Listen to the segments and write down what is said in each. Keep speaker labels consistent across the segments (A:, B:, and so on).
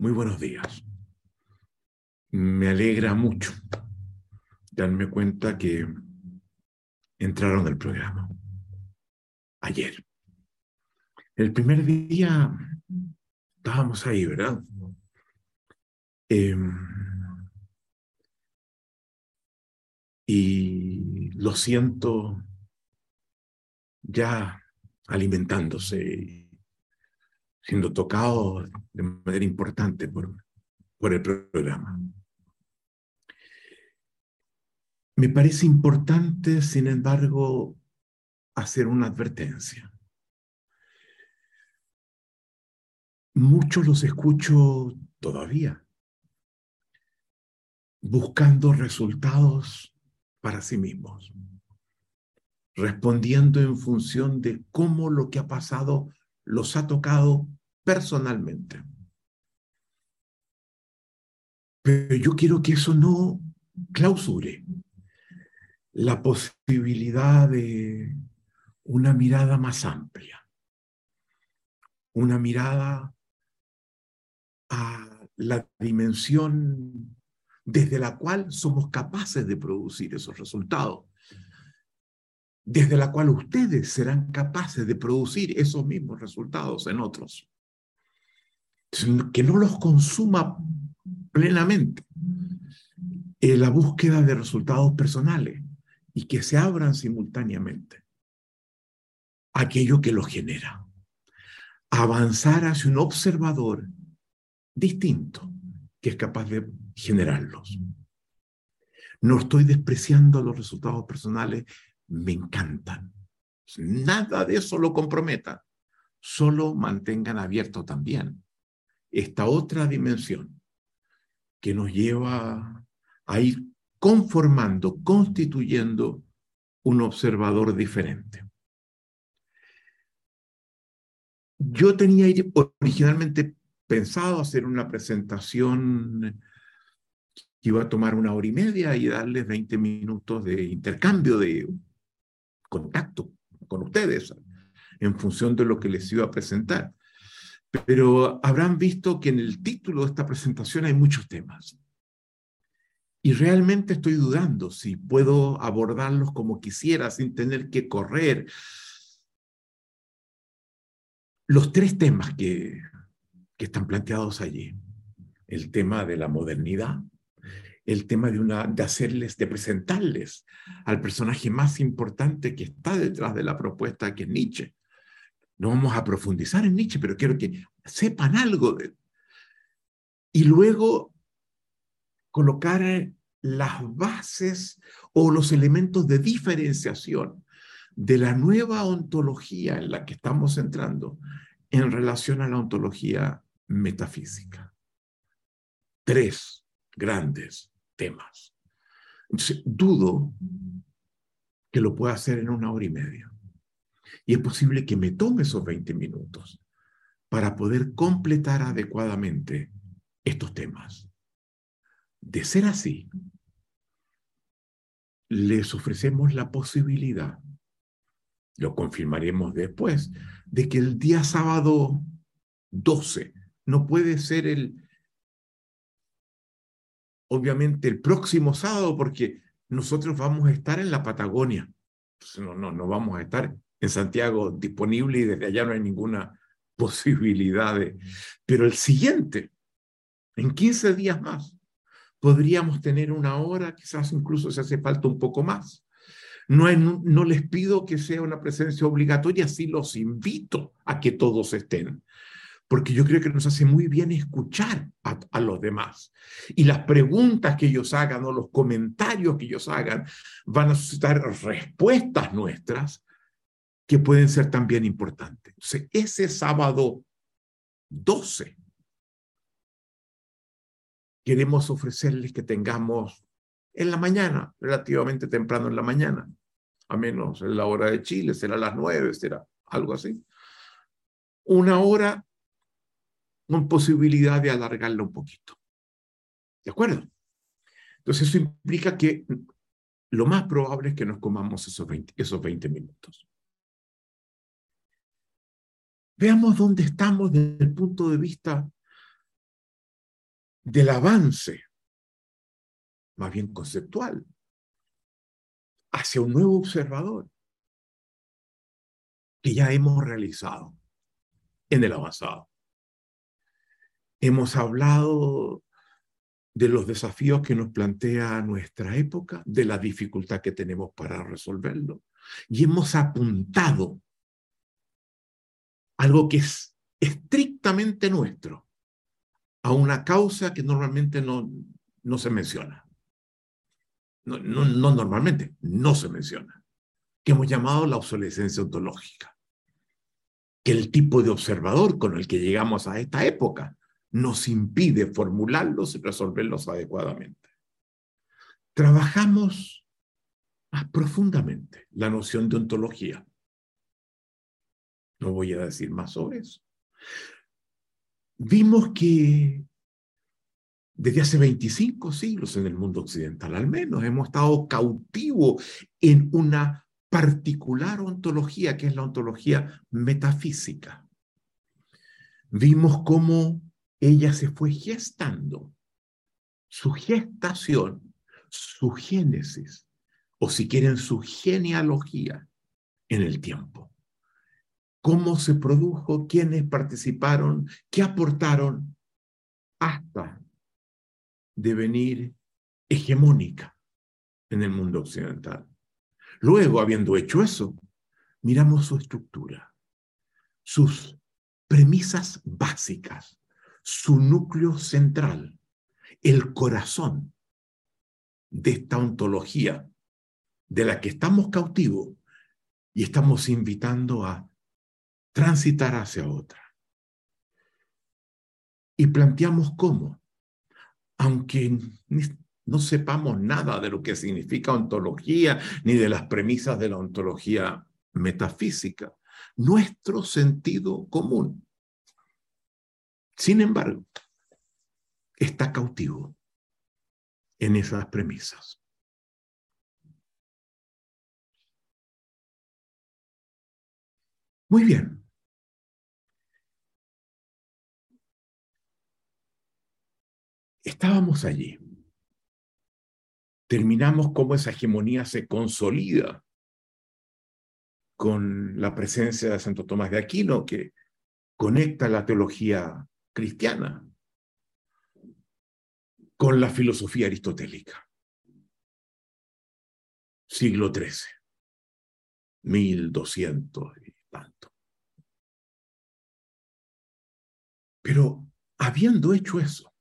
A: Muy buenos días. Me alegra mucho darme cuenta que entraron al programa ayer. El primer día estábamos ahí, ¿verdad? Em, y lo siento ya alimentándose siendo tocado de manera importante por, por el programa. Me parece importante, sin embargo, hacer una advertencia. Muchos los escucho todavía buscando resultados para sí mismos, respondiendo en función de cómo lo que ha pasado los ha tocado personalmente. Pero yo quiero que eso no clausure la posibilidad de una mirada más amplia, una mirada a la dimensión desde la cual somos capaces de producir esos resultados desde la cual ustedes serán capaces de producir esos mismos resultados en otros. Que no los consuma plenamente en la búsqueda de resultados personales y que se abran simultáneamente aquello que los genera. Avanzar hacia un observador distinto que es capaz de generarlos. No estoy despreciando los resultados personales me encantan. Nada de eso lo comprometa. Solo mantengan abierto también esta otra dimensión que nos lleva a ir conformando, constituyendo un observador diferente. Yo tenía originalmente pensado hacer una presentación que iba a tomar una hora y media y darles 20 minutos de intercambio de contacto con ustedes en función de lo que les iba a presentar. Pero habrán visto que en el título de esta presentación hay muchos temas. Y realmente estoy dudando si puedo abordarlos como quisiera sin tener que correr. Los tres temas que, que están planteados allí. El tema de la modernidad, el tema de, una, de hacerles, de presentarles al personaje más importante que está detrás de la propuesta, que es Nietzsche. No vamos a profundizar en Nietzsche, pero quiero que sepan algo de él. Y luego colocar las bases o los elementos de diferenciación de la nueva ontología en la que estamos entrando en relación a la ontología metafísica. Tres grandes temas. Entonces, dudo que lo pueda hacer en una hora y media. Y es posible que me tome esos 20 minutos para poder completar adecuadamente estos temas. De ser así, les ofrecemos la posibilidad, lo confirmaremos después, de que el día sábado 12 no puede ser el obviamente el próximo sábado porque nosotros vamos a estar en la Patagonia. no, no, no vamos a estar en Santiago disponible y desde allá no hay ninguna posibilidad de... Pero el siguiente, en 15 días más, podríamos tener una hora, quizás incluso se hace falta un poco más. No, no les pido que sea una presencia obligatoria, sí los invito a que todos estén porque yo creo que nos hace muy bien escuchar a, los demás. Y las preguntas que ellos hagan o los comentarios que ellos hagan van a suscitar respuestas nuestras que pueden ser también importantes. ese sábado 12 queremos ofrecerles que tengamos en la mañana, relativamente temprano en la mañana, a menos en la hora de Chile, será las nueve, será algo así. Una hora con posibilidad de alargarla un poquito. ¿De acuerdo? Entonces eso implica que lo más probable es que nos comamos esos 20, esos 20 minutos. Veamos dónde estamos desde el punto de vista del avance, más bien conceptual, hacia un nuevo observador que ya hemos realizado en el avanzado. Hemos hablado de los desafíos que nos plantea nuestra época, de la dificultad que tenemos para resolverlo, y hemos apuntado algo que es estrictamente nuestro, a una causa que normalmente no, no se menciona. No, no, no normalmente, no se menciona, que hemos llamado la obsolescencia ontológica, que el tipo de observador con el que llegamos a esta época nos impide formularlos y resolverlos adecuadamente. Trabajamos más profundamente la noción de ontología. No voy a decir más sobre eso. Vimos que desde hace 25 siglos en el mundo occidental, al menos, hemos estado cautivos en una particular ontología, que es la ontología metafísica. Vimos cómo ella se fue gestando. Su gestación, su génesis, o si quieren, su genealogía en el tiempo. Cómo se produjo, quiénes participaron, qué aportaron hasta devenir hegemónica en el mundo occidental. Luego, habiendo hecho eso, miramos su estructura, sus premisas básicas, su núcleo central, el corazón de esta ontología de la que estamos cautivos y estamos invitando a transitar hacia otra. Y planteamos cómo, aunque no sepamos nada de lo que significa ontología ni de las premisas de la ontología metafísica, nuestro sentido común sin embargo, está cautivo en esas premisas. Muy bien. Estábamos allí. Terminamos cómo esa hegemonía se consolida con la presencia de Santo Tomás de Aquino, que conecta la teología cristiana con la filosofía aristotélica. Siglo XIII, 1200 y tanto. Pero habiendo hecho eso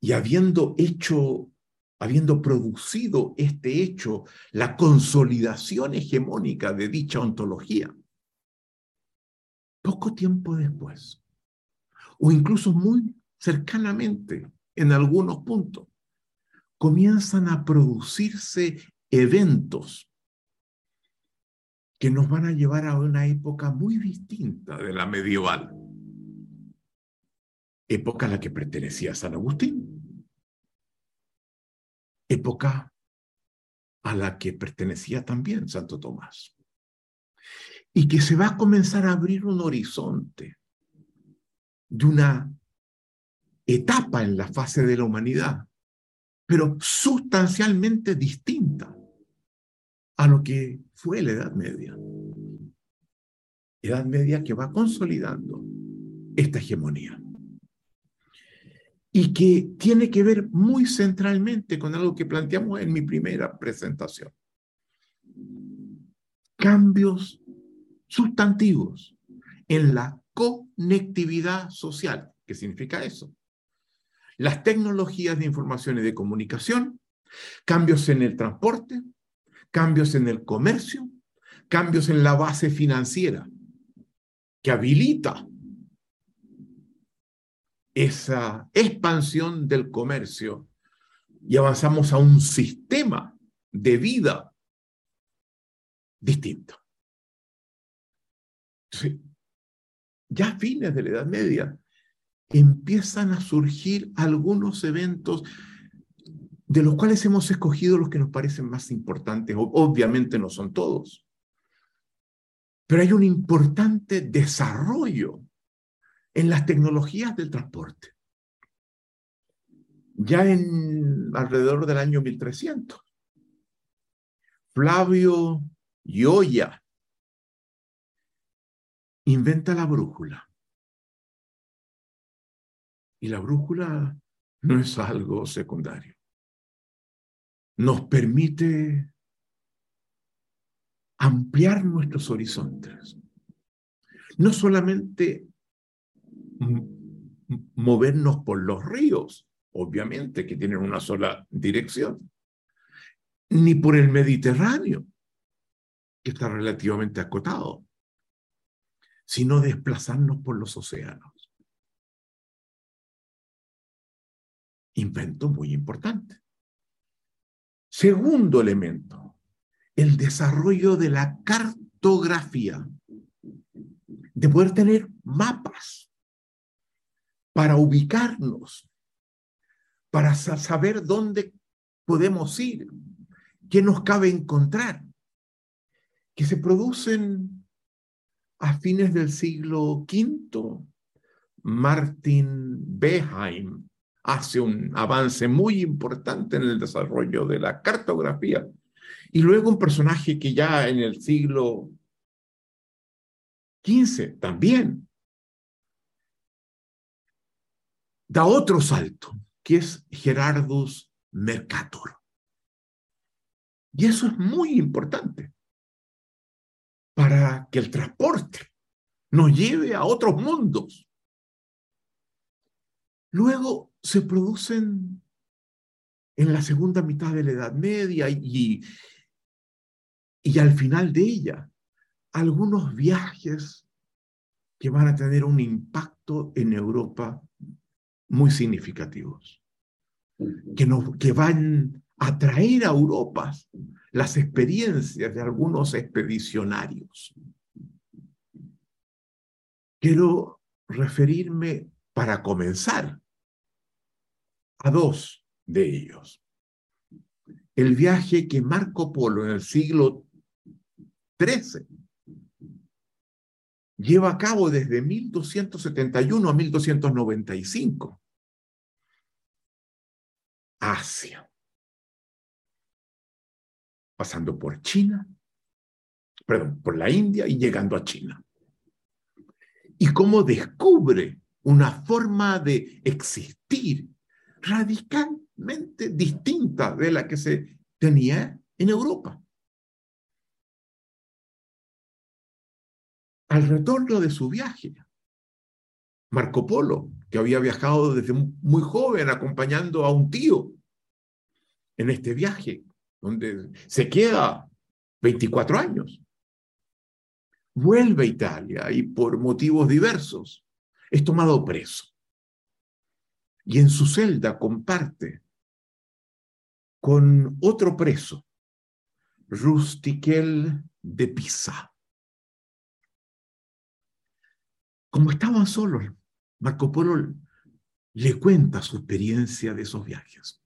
A: y habiendo hecho, habiendo producido este hecho, la consolidación hegemónica de dicha ontología, poco tiempo después, o incluso muy cercanamente en algunos puntos, comienzan a producirse eventos que nos van a llevar a una época muy distinta de la medieval, época a la que pertenecía San Agustín, época a la que pertenecía también Santo Tomás, y que se va a comenzar a abrir un horizonte de una etapa en la fase de la humanidad, pero sustancialmente distinta a lo que fue la Edad Media. Edad Media que va consolidando esta hegemonía y que tiene que ver muy centralmente con algo que planteamos en mi primera presentación. Cambios sustantivos en la conectividad social. ¿Qué significa eso? Las tecnologías de información y de comunicación, cambios en el transporte, cambios en el comercio, cambios en la base financiera, que habilita esa expansión del comercio y avanzamos a un sistema de vida distinto. Sí ya a fines de la Edad Media, empiezan a surgir algunos eventos de los cuales hemos escogido los que nos parecen más importantes. Obviamente no son todos, pero hay un importante desarrollo en las tecnologías del transporte. ya en alrededor del año 1300. Flavio Gioia inventa la brújula. Y la brújula no es algo secundario. Nos permite ampliar nuestros horizontes. No solamente movernos por los ríos, obviamente, que tienen una sola dirección, ni por el Mediterráneo, que está relativamente acotado, sino desplazarnos por los océanos. Invento muy importante. Segundo elemento, el desarrollo de la cartografía, de poder tener mapas para ubicarnos, para saber dónde podemos ir, qué nos cabe encontrar, que se producen a fines del siglo V. Martin Beheim hace un avance muy importante en el desarrollo de la cartografía. Y luego un personaje que ya en el siglo XV también da otro salto, que es Gerardus Mercator. Y eso es muy importante para que el transporte nos lleve a otros mundos. Luego se producen en la segunda mitad de la Edad Media y, y al final de ella algunos viajes que van a tener un impacto en Europa muy significativos, que, nos, que van a traer a Europa las experiencias de algunos expedicionarios. Quiero referirme para comenzar a dos de ellos. El viaje que Marco Polo en el siglo XIII lleva a cabo desde 1271 a 1295. Asia pasando por China, perdón, por la India y llegando a China. Y cómo descubre una forma de existir radicalmente distinta de la que se tenía en Europa. Al retorno de su viaje, Marco Polo, que había viajado desde muy joven acompañando a un tío en este viaje, donde se queda 24 años. Vuelve a Italia y por motivos diversos es tomado preso. Y en su celda comparte con otro preso, Rustiquel de Pisa. Como estaban solos, Marco Polo le cuenta su experiencia de esos viajes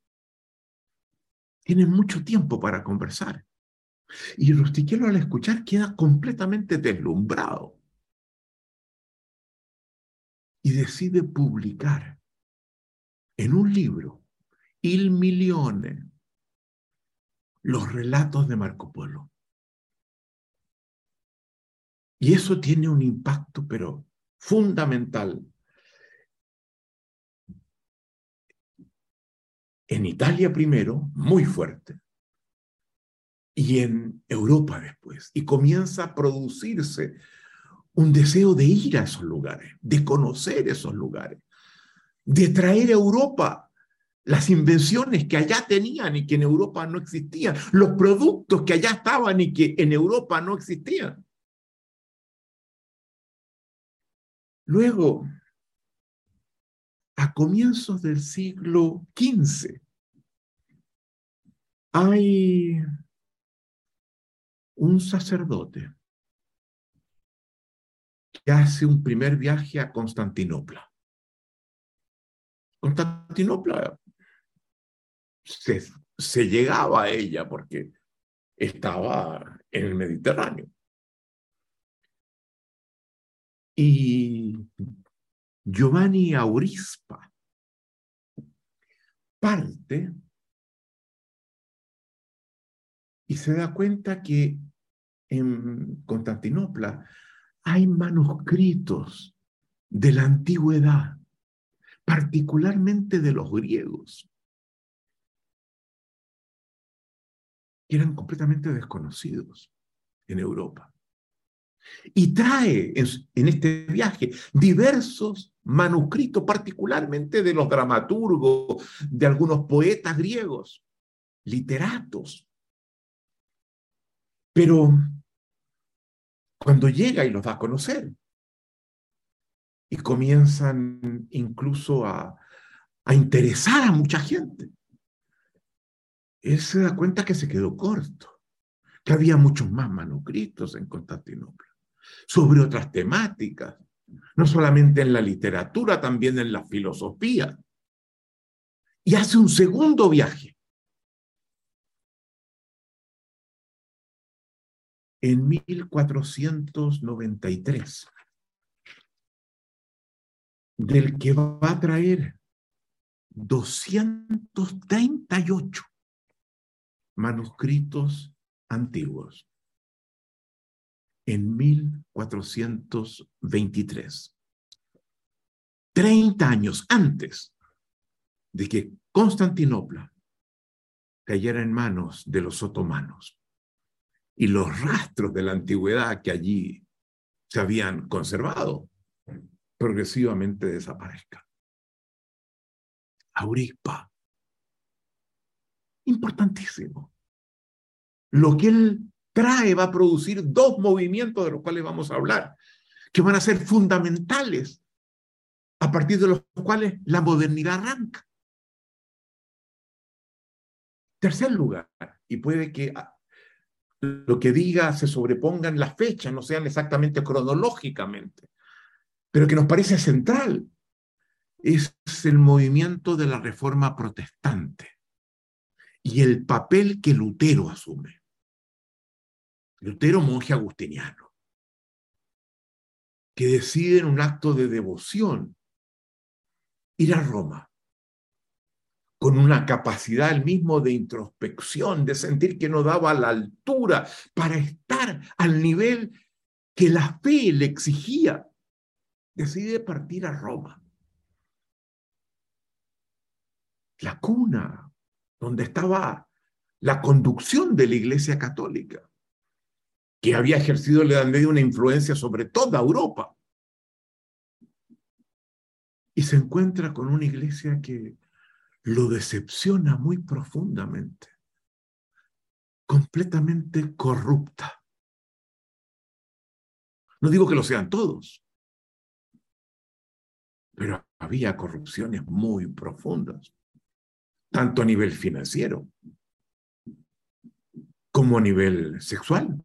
A: tienen mucho tiempo para conversar. Y Rustiquelo al escuchar queda completamente deslumbrado y decide publicar en un libro, Il Milione, los relatos de Marco Polo. Y eso tiene un impacto, pero fundamental en Italia primero, muy fuerte, y en Europa después. Y comienza a producirse un deseo de ir a esos lugares, de conocer esos lugares, de traer a Europa las invenciones que allá tenían y que en Europa no existían, los productos que allá estaban y que en Europa no existían. Luego, a comienzos del siglo XV, hay un sacerdote que hace un primer viaje a Constantinopla. Constantinopla se, se llegaba a ella porque estaba en el Mediterráneo. Y Giovanni Aurispa parte y se da cuenta que en Constantinopla hay manuscritos de la antigüedad, particularmente de los griegos, que eran completamente desconocidos en Europa. Y trae en, este viaje diversos manuscritos, particularmente de los dramaturgos, de algunos poetas griegos, literatos. Pero cuando llega y los da a conocer, y comienzan incluso a, a interesar a mucha gente, él se da cuenta que se quedó corto, que había muchos más manuscritos en Constantinopla sobre otras temáticas, no solamente en la literatura, también en la filosofía. Y hace un segundo viaje. En 1493, del que va a traer 238 manuscritos antiguos en 1423. Treinta años antes de que Constantinopla cayera en manos de los otomanos y los rastros de la antigüedad que allí se habían conservado progresivamente desaparezcan. Auripa. Importantísimo. Lo que él trae, va a producir dos movimientos de los cuales vamos a hablar, que van a ser fundamentales, a partir de los cuales la modernidad arranca. Tercer lugar, y puede que ah, lo que diga se sobrepongan las fechas, no sean exactamente cronológicamente, pero que nos parece central, es el movimiento de la reforma protestante y el papel que Lutero asume. Lutero, monje agustiniano, que decide en un acto de devoción ir a Roma, con una capacidad el mismo de introspección, de sentir que no daba la altura para estar al nivel que la fe le exigía, decide partir a Roma. La cuna donde estaba la conducción de la Iglesia Católica que había ejercido en la Edad Media una influencia sobre toda Europa. Y se encuentra con una iglesia que lo decepciona muy profundamente, completamente corrupta. No digo que lo sean todos, pero había corrupciones muy profundas, tanto a nivel financiero como a nivel sexual.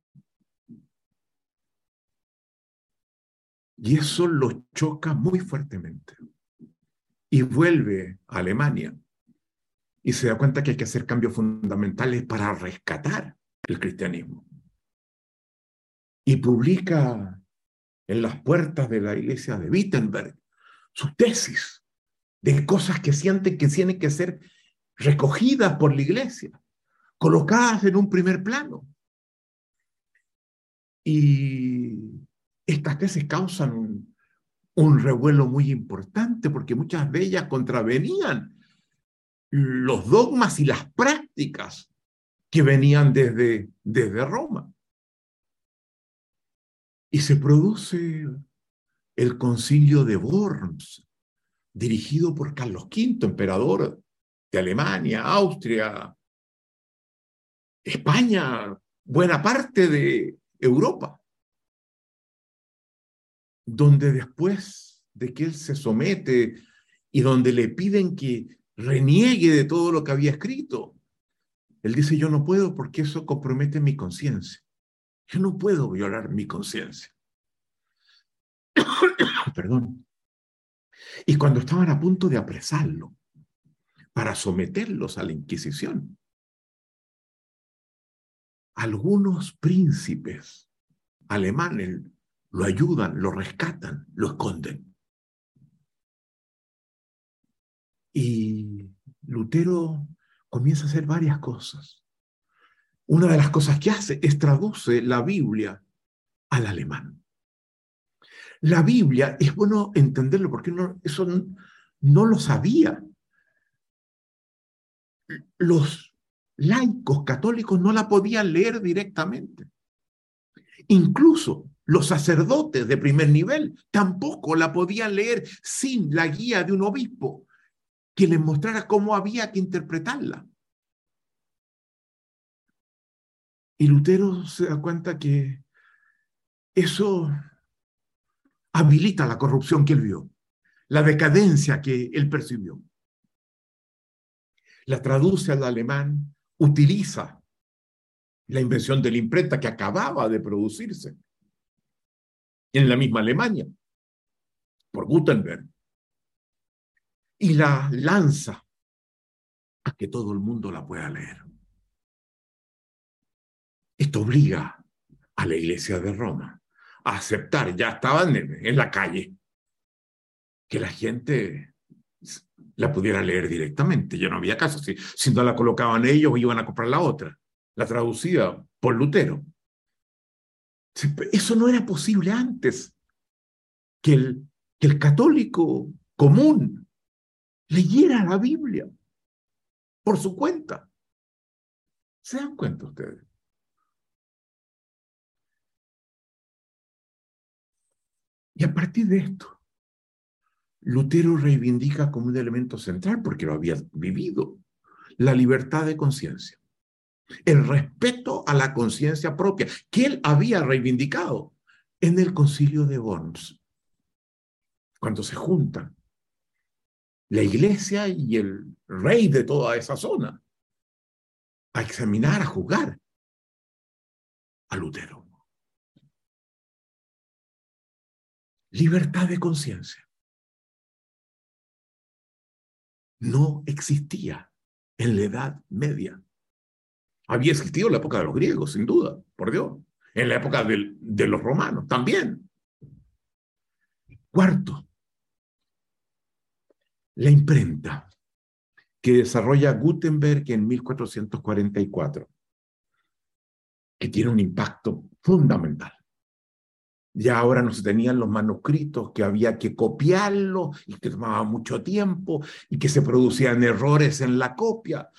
A: Y eso lo choca muy fuertemente. Y vuelve a Alemania y se da cuenta que hay que hacer cambios fundamentales para rescatar el cristianismo. Y publica en las puertas de la iglesia de Wittenberg su tesis de cosas que sienten que tienen que ser recogidas por la iglesia, colocadas en un primer plano. Y estas tesis causan un, revuelo muy importante porque muchas de ellas contravenían los dogmas y las prácticas que venían desde, desde Roma. Y se produce el concilio de Worms, dirigido por Carlos V, emperador de Alemania, Austria, España, buena parte de Europa donde después de que él se somete y donde le piden que reniegue de todo lo que había escrito, él dice, yo no puedo porque eso compromete mi conciencia. Yo no puedo violar mi conciencia. Perdón. Y cuando estaban a punto de apresarlo para someterlos a la Inquisición, algunos príncipes alemanes lo ayudan, lo rescatan, lo esconden. Y Lutero comienza a hacer varias cosas. Una de las cosas que hace es traduce la Biblia al alemán. La Biblia, es bueno entenderlo porque no, eso no lo sabía. Los laicos católicos no la podían leer directamente. Incluso los sacerdotes de primer nivel tampoco la podían leer sin la guía de un obispo que les mostrara cómo había que interpretarla. Y Lutero se da cuenta que eso habilita la corrupción que él vio, la decadencia que él percibió. La traduce al alemán, utiliza la invención de la imprenta que acababa de producirse en la misma Alemania por Gutenberg y la lanza a que todo el mundo la pueda leer. Esto obliga a la iglesia de Roma a aceptar, ya estaban en, la calle, que la gente la pudiera leer directamente. Ya no había caso. Si, si no la colocaban ellos, iban a comprar la otra, la traducida por Lutero. Eso no era posible antes. Que el, que el católico común leyera la Biblia por su cuenta. ¿Se dan cuenta ustedes? Y a partir de esto, Lutero reivindica como un elemento central, porque lo había vivido, la libertad de conciencia, el respeto a la conciencia propia, que él había reivindicado en el concilio de Worms, cuando se juntan la iglesia y el rey de toda esa zona a examinar, a juzgar a Lutero. Libertad de conciencia. No existía en la Edad Media. Había existido en la época de los griegos, sin duda, por Dios. En la época de los romanos, también. Cuarto, la imprenta que desarrolla Gutenberg en 1444, que tiene un impacto fundamental. Ya ahora no se tenían los manuscritos, que había que copiarlos y que tomaba mucho tiempo y que se producían errores en la copia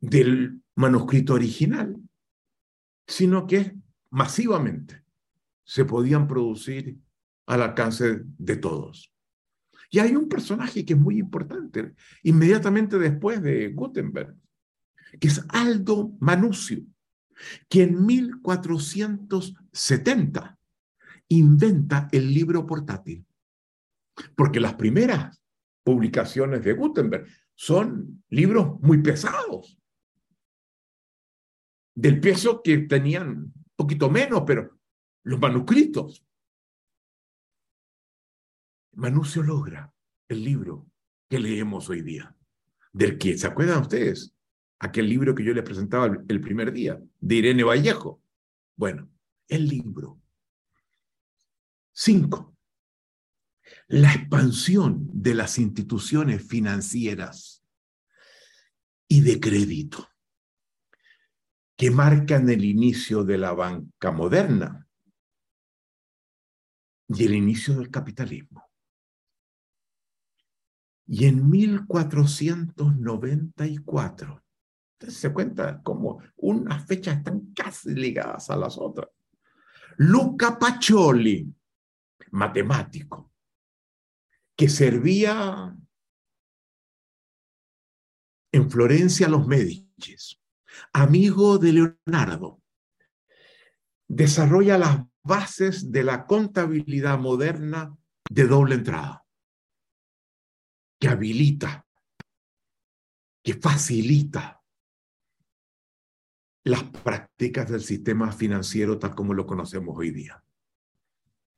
A: del manuscrito original, sino que masivamente se podían producir al alcance de todos. Y hay un personaje que es muy importante, inmediatamente después de Gutenberg, que es Aldo Manucio, que en 1470 inventa el libro portátil. Porque las primeras publicaciones de Gutenberg son libros muy pesados, del peso que tenían un poquito menos, pero los manuscritos Manucio logra el libro que leemos hoy día, del que, ¿se acuerdan ustedes? Aquel libro que yo les presentaba el, primer día, de Irene Vallejo. Bueno, el libro. Cinco, la expansión de las instituciones financieras y de crédito que marcan el inicio de la banca moderna y el inicio del capitalismo. Y en 1494, ustedes se cuenta como unas fechas están casi ligadas a las otras. Luca Pacioli, matemático, que servía en Florencia a los Médicis, amigo de Leonardo, desarrolla las bases de la contabilidad moderna de doble entrada que habilita, que facilita las prácticas del sistema financiero tal como lo conocemos hoy día.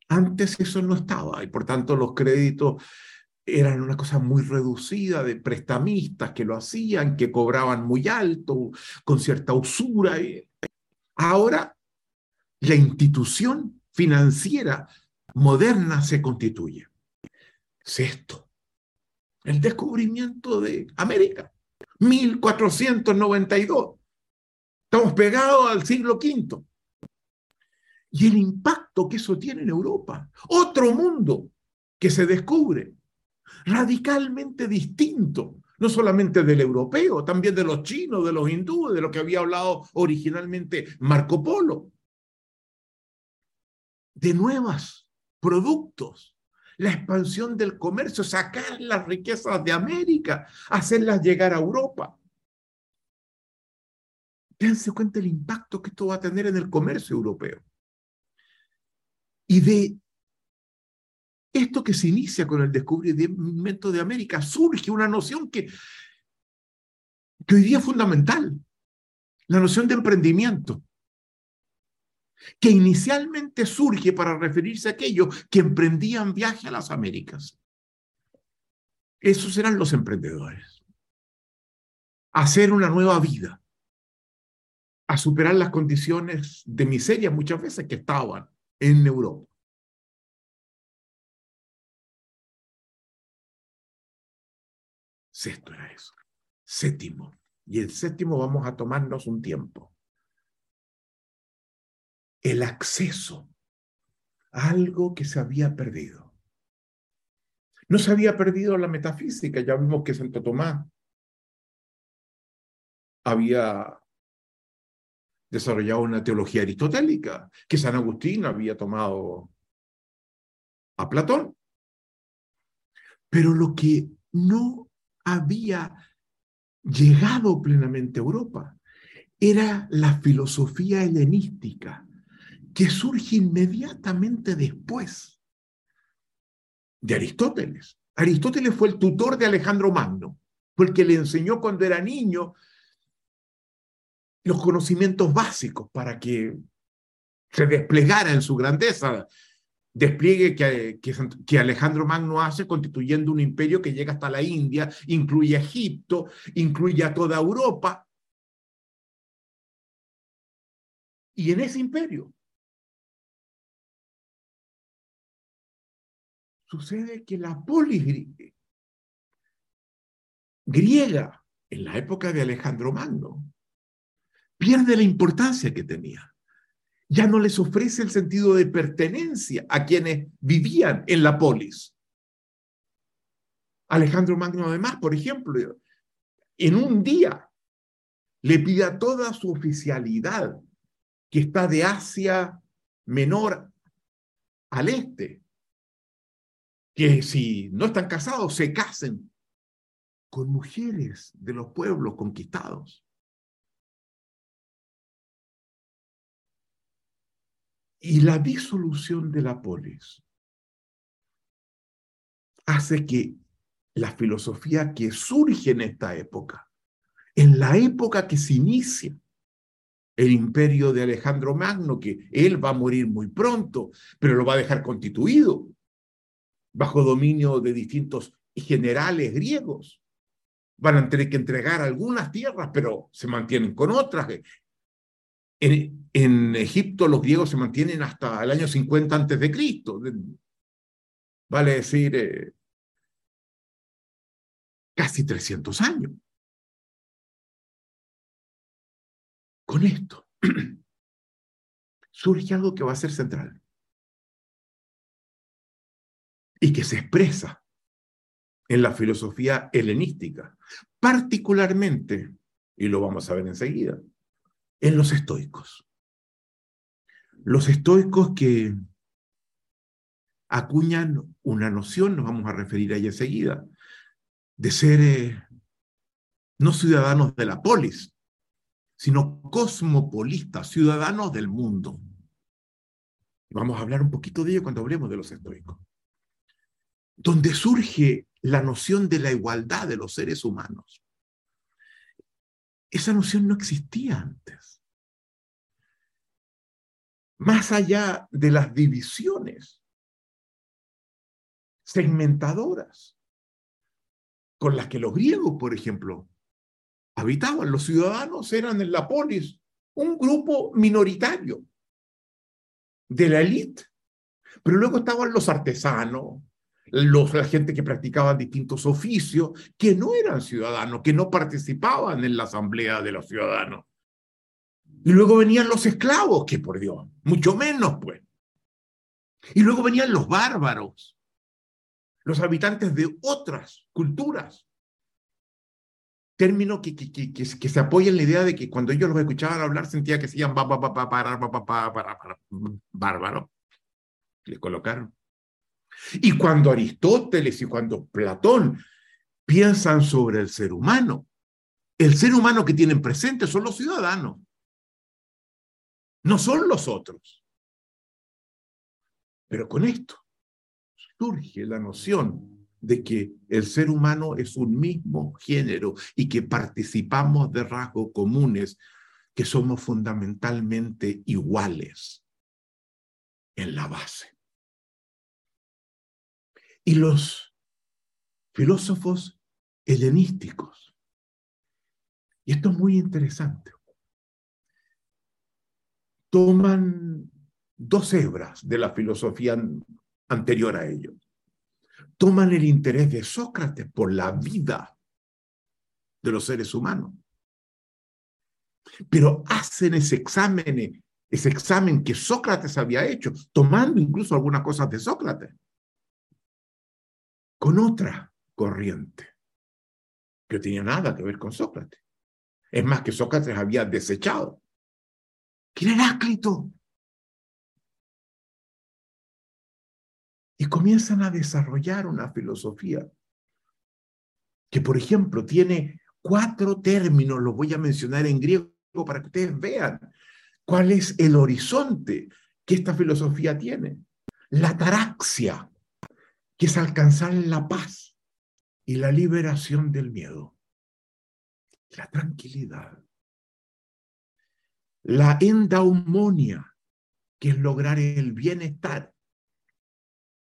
A: Antes eso no estaba y por tanto los créditos eran una cosa muy reducida de prestamistas que lo hacían, que cobraban muy alto, con cierta usura. Ahora la institución financiera moderna se constituye. Sexto, el descubrimiento de América, 1492. Estamos pegados al siglo V. Y el impacto que eso tiene en Europa. Otro mundo que se descubre, radicalmente distinto, no solamente del europeo, también de los chinos, de los hindúes, de lo que había hablado originalmente Marco Polo. De nuevos productos, la expansión del comercio, sacar las riquezas de América, hacerlas llegar a Europa. Dense cuenta el impacto que esto va a tener en el comercio europeo. Y de esto que se inicia con el descubrimiento de América, surge una noción que, que hoy día es fundamental, la noción de emprendimiento, que inicialmente surge para referirse a aquellos que emprendían viaje a las Américas. Esos eran los emprendedores. Hacer una nueva vida, a superar las condiciones de miseria muchas veces que estaban en Europa. Sexto era eso. Séptimo. Y el séptimo vamos a tomarnos un tiempo. El acceso a algo que se había perdido. No se había perdido la metafísica, ya vimos que Santo Tomás había desarrollado una teología aristotélica, que San Agustín había tomado a Platón. Pero lo que no había llegado plenamente a Europa. Era la filosofía helenística que surge inmediatamente después de Aristóteles. Aristóteles fue el tutor de Alejandro Magno, fue el que le enseñó cuando era niño los conocimientos básicos para que se desplegara en su grandeza despliegue que, que, Alejandro Magno hace constituyendo un imperio que llega hasta la India, incluye a Egipto, incluye a toda Europa. Y en ese imperio sucede que la polis griega en la época de Alejandro Magno pierde la importancia que tenía ya no les ofrece el sentido de pertenencia a quienes vivían en la polis. Alejandro Magno además, por ejemplo, en un día le pide a toda su oficialidad que está de Asia Menor al este, que si no están casados se casen con mujeres de los pueblos conquistados. Y la disolución de la polis hace que la filosofía que surge en esta época, en la época que se inicia el imperio de Alejandro Magno, que él va a morir muy pronto, pero lo va a dejar constituido bajo dominio de distintos generales griegos. Van a tener que entregar algunas tierras, pero se mantienen con otras. En, Egipto los griegos se mantienen hasta el año 50 antes de Cristo. Vale decir, eh, casi 300 años. Con esto surge algo que va a ser central y que se expresa en la filosofía helenística, particularmente, y lo vamos a ver enseguida, en los estoicos. Los estoicos que acuñan una noción, nos vamos a referir a ella enseguida, de ser eh, no ciudadanos de la polis, sino cosmopolistas, ciudadanos del mundo. Vamos a hablar un poquito de ello cuando hablemos de los estoicos. Donde surge la noción de la igualdad de los seres humanos. Esa noción no existía antes. Más allá de las divisiones segmentadoras con las que los griegos, por ejemplo, habitaban. Los ciudadanos eran en la polis un grupo minoritario de la élite, pero luego estaban los artesanos, los, la gente que practicaba distintos oficios, que no eran ciudadanos, que no participaban en la asamblea de los ciudadanos. Y luego venían los esclavos, que por Dios, mucho menos pues. Y luego venían los bárbaros, los habitantes de otras culturas. Término que, que, que, que, se apoya en la idea de que cuando ellos los escuchaban hablar sentía que se iban bárbaro. Le colocaron. Y cuando Aristóteles y cuando Platón piensan sobre el ser humano, el ser humano que tienen presente son los ciudadanos, no son los otros. Pero con esto surge la noción de que el ser humano es un mismo género y que participamos de rasgos comunes, que somos fundamentalmente iguales en la base. Y los filósofos helenísticos, y esto es muy interesante, toman dos hebras de la filosofía anterior a ello. Toman el interés de Sócrates por la vida de los seres humanos, pero hacen ese examen, ese examen que Sócrates había hecho, tomando incluso algunas cosas de Sócrates, con otra corriente que tenía nada que ver con Sócrates. Es más que Sócrates había desechado. Que era Heráclito. y comienzan a desarrollar una filosofía que, por ejemplo, tiene cuatro términos, los voy a mencionar en griego para que ustedes vean cuál es el horizonte que esta filosofía tiene. La taraxia, que es alcanzar la paz y la liberación del miedo, la tranquilidad. La endaumonia, que es lograr el bienestar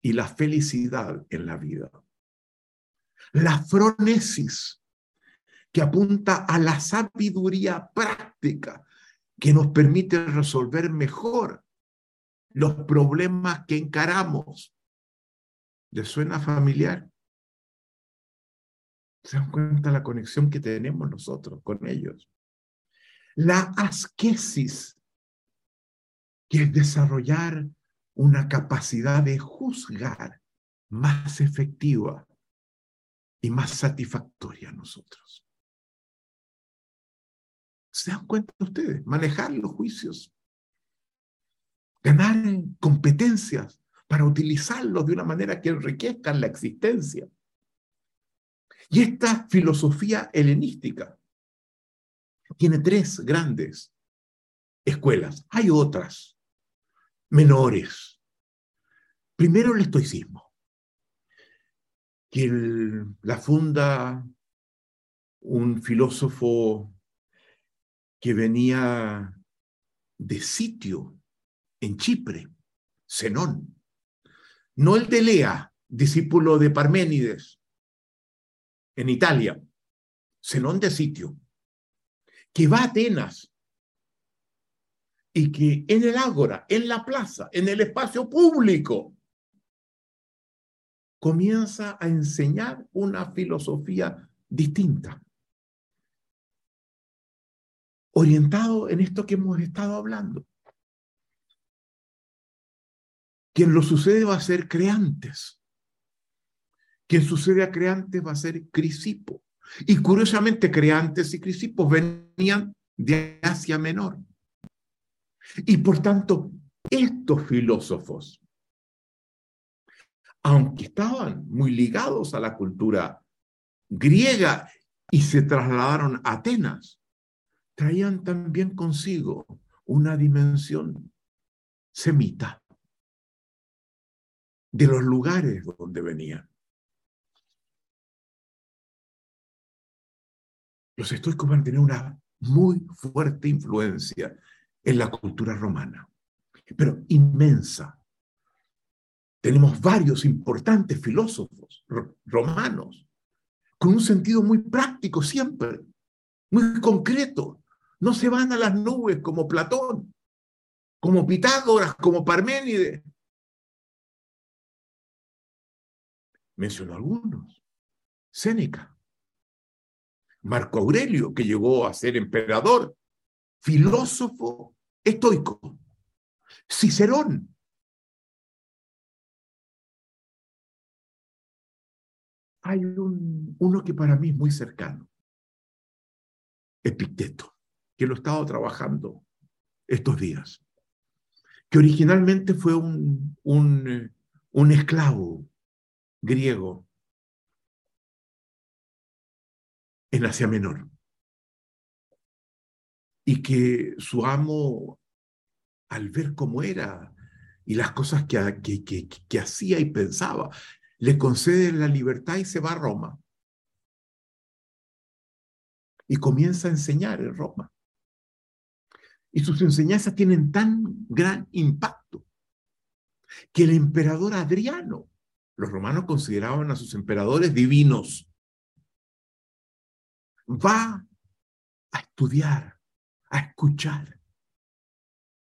A: y la felicidad en la vida. La fronesis, que apunta a la sabiduría práctica que nos permite resolver mejor los problemas que encaramos. ¿Les suena familiar? ¿Se dan cuenta la conexión que tenemos nosotros con ellos? La asquesis, que es desarrollar una capacidad de juzgar más efectiva y más satisfactoria a nosotros. ¿Se dan cuenta ustedes? Manejar los juicios, ganar competencias para utilizarlos de una manera que enriquezcan la existencia. Y esta filosofía helenística tiene tres grandes escuelas. Hay otras, menores. Primero el estoicismo, que la funda un filósofo que venía de sitio en Chipre, Zenón. No el de Lea, discípulo de Parménides, en Italia, Zenón de sitio, que va a Atenas y que en el ágora, en la plaza, en el espacio público, comienza a enseñar una filosofía distinta, orientado en esto que hemos estado hablando. Quien lo sucede va a ser Creantes. Quien sucede a Creantes va a ser Crisipo. Y curiosamente, Creantes y Crisipos venían de Asia Menor. Y por tanto, estos filósofos, aunque estaban muy ligados a la cultura griega y se trasladaron a Atenas, traían también consigo una dimensión semita de los lugares donde venían. Los estoicos van a tener una muy fuerte influencia en la cultura romana, pero inmensa. Tenemos varios importantes filósofos romanos con un sentido muy práctico siempre, muy concreto. No se van a las nubes como Platón, como Pitágoras, como Parménides. Mencionó algunos. Séneca, Marco Aurelio, que llegó a ser emperador, filósofo estoico, Cicerón. Hay un, uno que para mí es muy cercano, Epicteto, que lo he estado trabajando estos días, que originalmente fue un, un esclavo griego en Asia Menor. Y que su amo, al ver cómo era y las cosas que, que, que, hacía y pensaba, le concede la libertad y se va a Roma. Y comienza a enseñar en Roma. Y sus enseñanzas tienen tan gran impacto que el emperador Adriano, los romanos consideraban a sus emperadores divinos, va a estudiar, a escuchar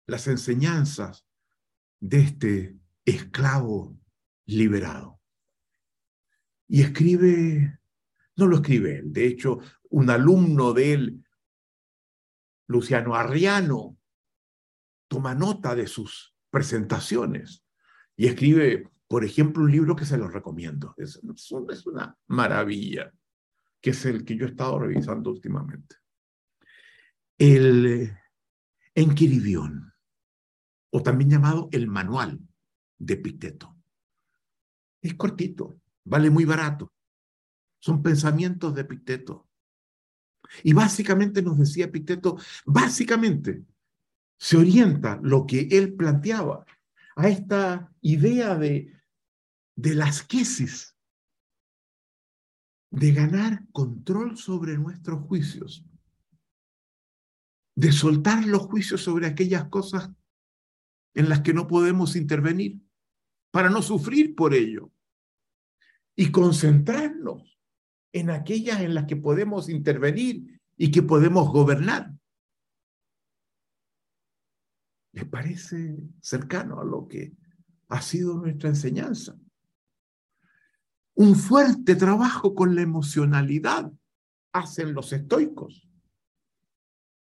A: las enseñanzas de este esclavo liberado. Y escribe, no lo escribe él, de hecho, un alumno de él, Luciano Arriano, toma nota de sus presentaciones y escribe, por ejemplo, un libro que se los recomiendo. Es, una maravilla que es el que yo he estado revisando últimamente. El eh, Enquiribión, o también llamado el manual de Epicteto. Es cortito, vale muy barato. Son pensamientos de Epicteto. Y básicamente nos decía Epicteto, básicamente se orienta lo que él planteaba a esta idea de, de las quesis, de ganar control sobre nuestros juicios, de soltar los juicios sobre aquellas cosas en las que no podemos intervenir, para no sufrir por ello, y concentrarnos en aquellas en las que podemos intervenir y que podemos gobernar. ¿Les parece cercano a lo que ha sido nuestra enseñanza? Un fuerte trabajo con la emocionalidad hacen los estoicos.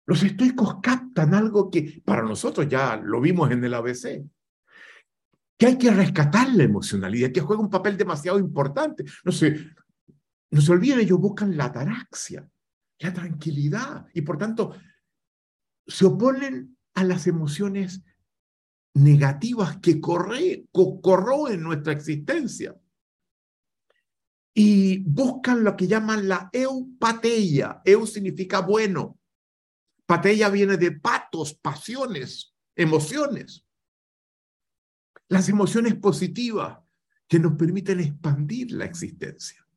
A: Los estoicos captan algo que para nosotros ya lo vimos en el ABC, que hay que rescatar la emocionalidad, que juega un papel demasiado importante. No sé, no se olviden, ellos buscan la ataraxia, la tranquilidad, y por tanto se oponen a las emociones negativas que corre, corroen nuestra existencia y buscan lo que llaman la eupateia. Eu significa bueno. Pateia viene de patos, pasiones, emociones. Las emociones positivas que nos permiten expandir la existencia.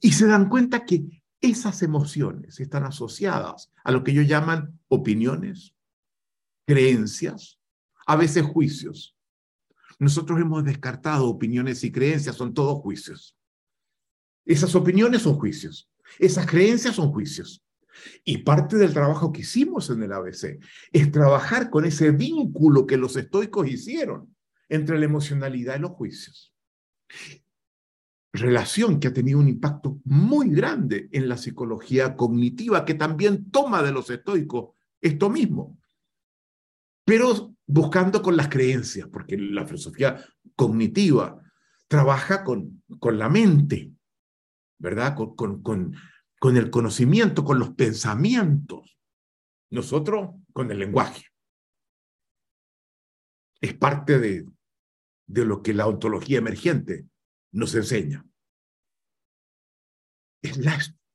A: Y se dan cuenta que esas emociones están asociadas a lo que ellos llaman opiniones, creencias, a veces juicios. Nosotros hemos descartado opiniones y creencias, son todos juicios. Esas opiniones son juicios, esas creencias son juicios. Y parte del trabajo que hicimos en el ABC es trabajar con ese vínculo que los estoicos hicieron entre la emocionalidad y los juicios. Relación que ha tenido un impacto muy grande en la psicología cognitiva, que también toma de los estoicos esto mismo, pero buscando con las creencias, porque la filosofía cognitiva trabaja con, con la mente, ¿verdad? Con, con, con, el conocimiento, con los pensamientos. Nosotros con el lenguaje. Es parte de, de lo que la ontología emergente nos enseña. Es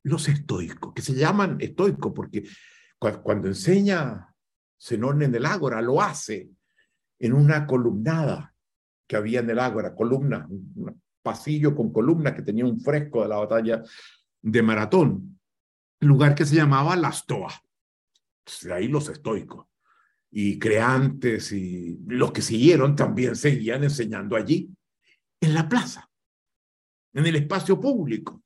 A: los estoicos, que se llaman estoicos porque cuando, enseña Zenón en el Ágora, lo hace en una columnada que había en el Ágora, columna, una pasillo con columnas que tenía un fresco de la batalla de Maratón, lugar que se llamaba La Stoa. De ahí los estoicos. Y creantes y los que siguieron también seguían enseñando allí, en la plaza, en el espacio público.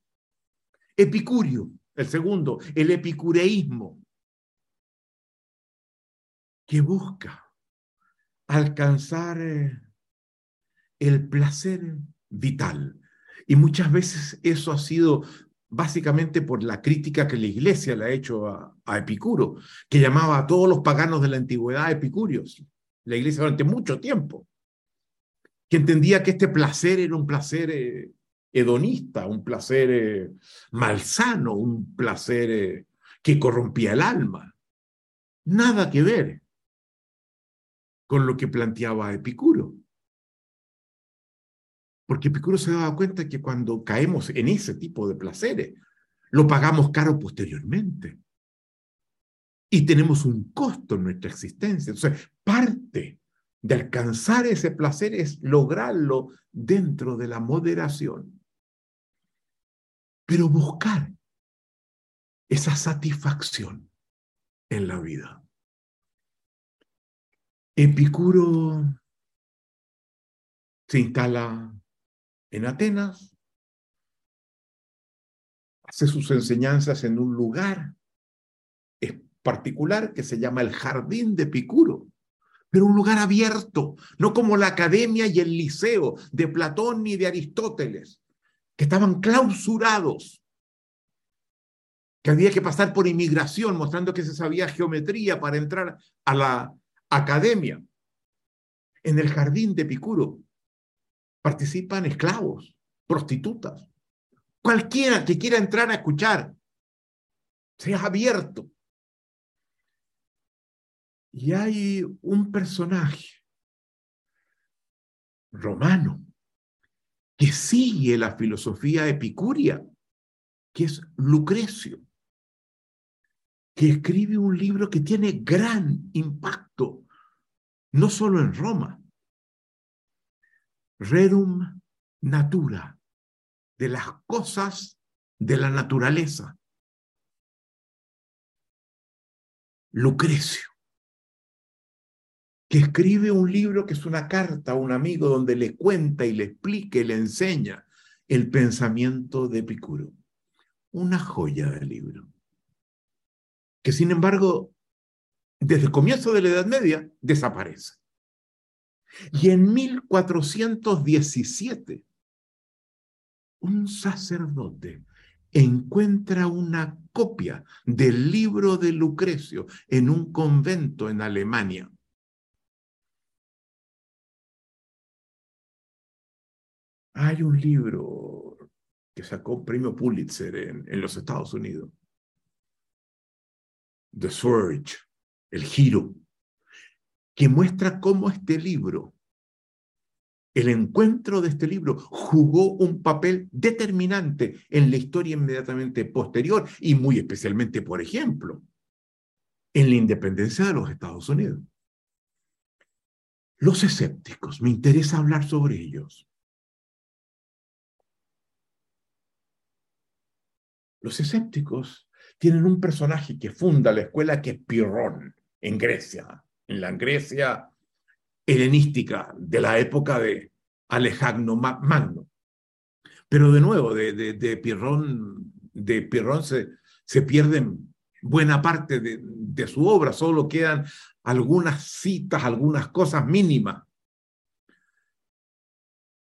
A: Epicurio, el segundo, el epicureísmo, que busca alcanzar eh, el placer vital, Y muchas veces eso ha sido básicamente por la crítica que la iglesia le ha hecho a, Epicuro, que llamaba a todos los paganos de la antigüedad epicúreos, la iglesia durante mucho tiempo, que entendía que este placer era un placer eh, hedonista, un placer eh, malsano, un placer eh, que corrompía el alma. Nada que ver con lo que planteaba Epicuro. Porque Epicuro se daba cuenta que cuando caemos en ese tipo de placeres, lo pagamos caro posteriormente. Y tenemos un costo en nuestra existencia. Entonces, parte de alcanzar ese placer es lograrlo dentro de la moderación. Pero buscar esa satisfacción en la vida. Epicuro se instala en Atenas, hace sus enseñanzas en un lugar particular que se llama el Jardín de Epicuro, pero un lugar abierto, no como la academia y el liceo de Platón ni de Aristóteles, que estaban clausurados, que había que pasar por inmigración, mostrando que se sabía geometría para entrar a la academia. En el Jardín de Epicuro participan esclavos, prostitutas, cualquiera que quiera entrar a escuchar, sea abierto. Y hay un personaje romano que sigue la filosofía epicúrea, que es Lucrecio, que escribe un libro que tiene gran impacto, no solo en Roma, Rerum Natura, de las cosas de la naturaleza. Lucrecio, que escribe un libro que es una carta a un amigo donde le cuenta y le explica y le enseña el pensamiento de Epicuro. Una joya de libro. Que sin embargo, desde el comienzo de la Edad Media, desaparece. Y en 1417, un sacerdote encuentra una copia del libro de Lucrecio en un convento en Alemania. Hay un libro que sacó premio Pulitzer en, los Estados Unidos. The Surge, el giro, que muestra cómo este libro, el encuentro de este libro, jugó un papel determinante en la historia inmediatamente posterior y muy especialmente, por ejemplo, en la independencia de los Estados Unidos. Los escépticos, me interesa hablar sobre ellos. Los escépticos tienen un personaje que funda la escuela que es Pirrón en Grecia, en la Grecia helenística de la época de Alejandro Magno. Pero de nuevo, de, de, Pirrón, de Pirrón se, se pierden buena parte de, de su obra, solo quedan algunas citas, algunas cosas mínimas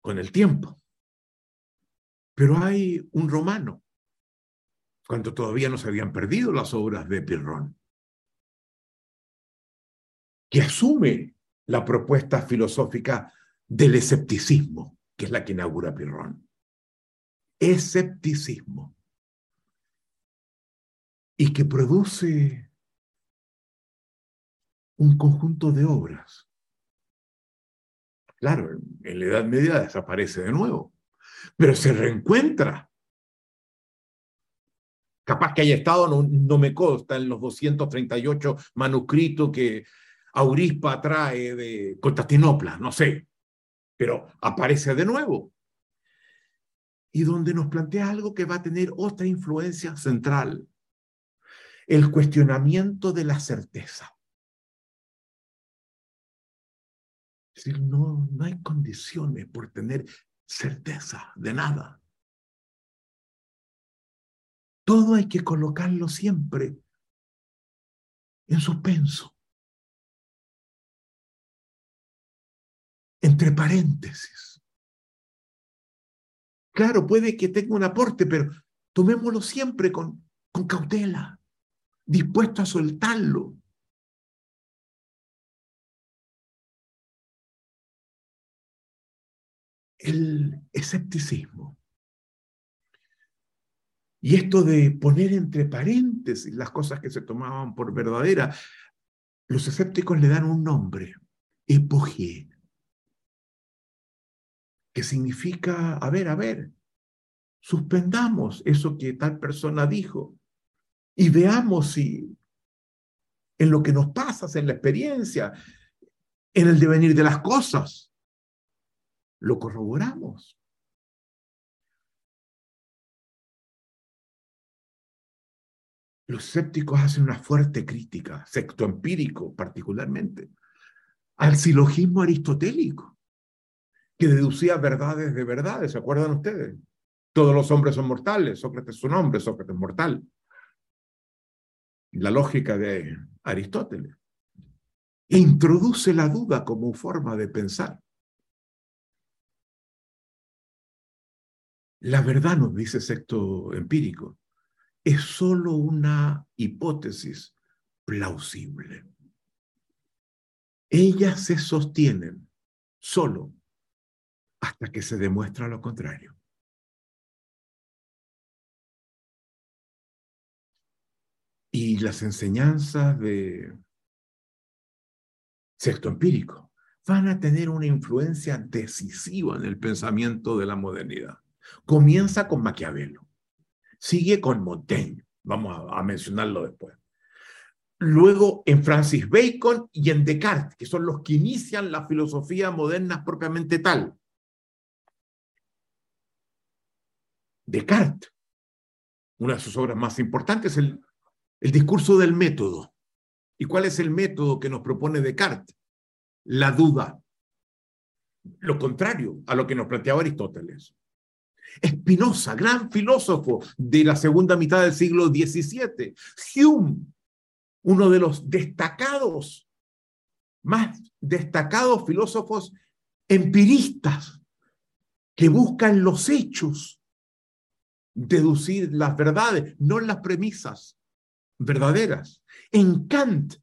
A: con el tiempo. Pero hay un romano cuando todavía no se habían perdido las obras de Pirrón, que asume la propuesta filosófica del escepticismo, que es la que inaugura Pirrón. Escepticismo. Y que produce un conjunto de obras. Claro, en la Edad Media desaparece de nuevo, pero se reencuentra Capaz que haya estado, no, me consta, en los 238 manuscritos que Aurispa trae de Constantinopla, no sé, pero aparece de nuevo. Y donde nos plantea algo que va a tener otra influencia central, el cuestionamiento de la certeza. Es decir, no, no hay condiciones por tener certeza de nada. Todo hay que colocarlo siempre en suspenso. Entre paréntesis. Claro, puede que tenga un aporte, pero tomémoslo siempre con, con cautela, dispuesto a soltarlo. El escepticismo. Y esto de poner entre paréntesis las cosas que se tomaban por verdaderas, los escépticos le dan un nombre, epoge, significa, a ver, a ver, suspendamos eso que tal persona dijo y veamos si en lo que nos pasa, en la experiencia, en el devenir de las cosas, lo corroboramos. Los escépticos hacen una fuerte crítica, secto empírico particularmente, al silogismo aristotélico, que deducía verdades de verdades, ¿se acuerdan ustedes? Todos los hombres son mortales, Sócrates es un hombre, Sócrates es mortal. La lógica de Aristóteles. Introduce la duda como forma de pensar. La verdad, nos dice secto empírico, es solo una hipótesis plausible. Ellas se sostienen solo hasta que se demuestra lo contrario. Y las enseñanzas de sexto empírico van a tener una influencia decisiva en el pensamiento de la modernidad. Comienza con Maquiavelo, sigue con Montaigne, vamos a, mencionarlo después. Luego en Francis Bacon y en Descartes, que son los que inician la filosofía moderna propiamente tal. Descartes, una de sus obras más importantes, el, el discurso del método. ¿Y cuál es el método que nos propone Descartes? La duda. Lo contrario a lo que nos planteaba Aristóteles. Spinoza, gran filósofo de la segunda mitad del siglo XVII. Hume, uno de los destacados, más destacados filósofos empiristas que buscan los hechos, deducir las verdades, no las premisas verdaderas. En Kant,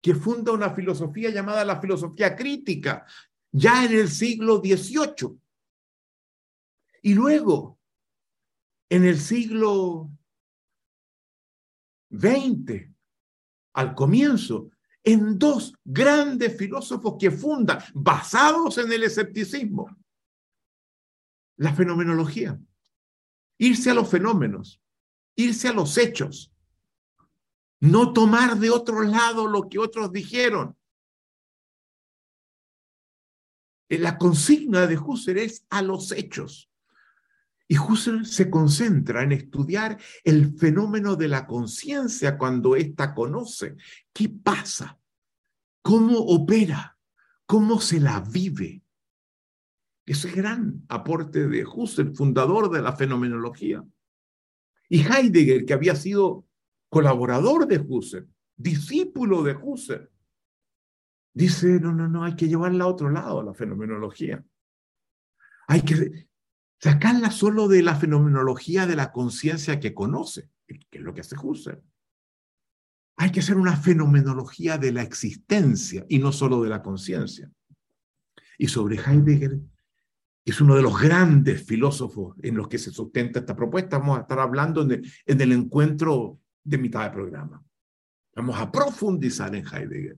A: que funda una filosofía llamada la filosofía crítica, ya en el siglo XVIII. Y luego, en el siglo XX, al comienzo, en dos grandes filósofos que fundan, basados en el escepticismo, la fenomenología. Irse a los fenómenos, irse a los hechos, no tomar de otro lado lo que otros dijeron. La consigna de Husserl es a los hechos. Y Husserl se concentra en estudiar el fenómeno de la conciencia cuando ésta conoce qué pasa, cómo opera, cómo se la vive. Ese gran aporte de Husserl, fundador de la fenomenología. Y Heidegger, que había sido colaborador de Husserl, discípulo de Husserl, dice, no, no, no, hay que llevarla a otro lado, la fenomenología. Hay que sacarla solo de la fenomenología de la conciencia que conoce, que es lo que hace Husserl. Hay que hacer una fenomenología de la existencia y no solo de la conciencia. Y sobre Heidegger, es uno de los grandes filósofos en los que se sustenta esta propuesta, vamos a estar hablando en el, encuentro de mitad de programa. Vamos a profundizar en Heidegger.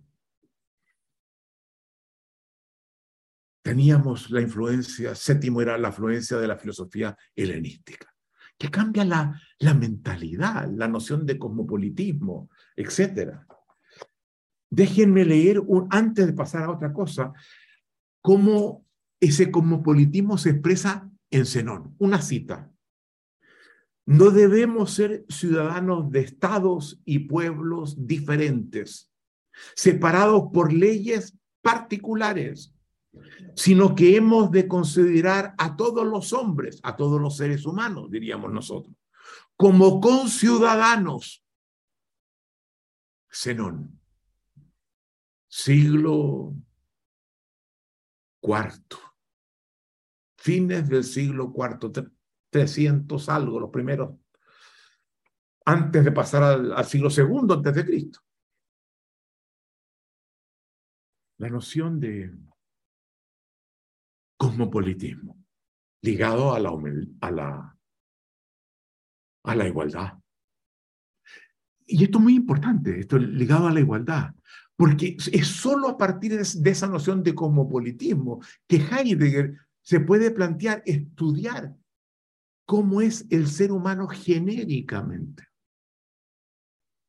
A: teníamos la influencia, séptimo era la influencia de la filosofía helenística, que cambia la, la mentalidad, la noción de cosmopolitismo, etc. Déjenme leer, antes de pasar a otra cosa, cómo ese cosmopolitismo se expresa en Zenón. Una cita. No debemos ser ciudadanos de estados y pueblos diferentes, separados por leyes particulares sino que hemos de considerar a todos los hombres, a todos los seres humanos, diríamos nosotros, como conciudadanos. Zenón, siglo cuarto, fines del siglo cuarto, 300 algo, los primeros, antes de pasar al, siglo segundo antes de Cristo. La noción de cosmopolitismo ligado a la, a la, a la igualdad. Y esto es muy importante, esto ligado a la igualdad, porque es solo a partir de esa noción de cosmopolitismo que Heidegger se puede plantear estudiar cómo es el ser humano genéricamente,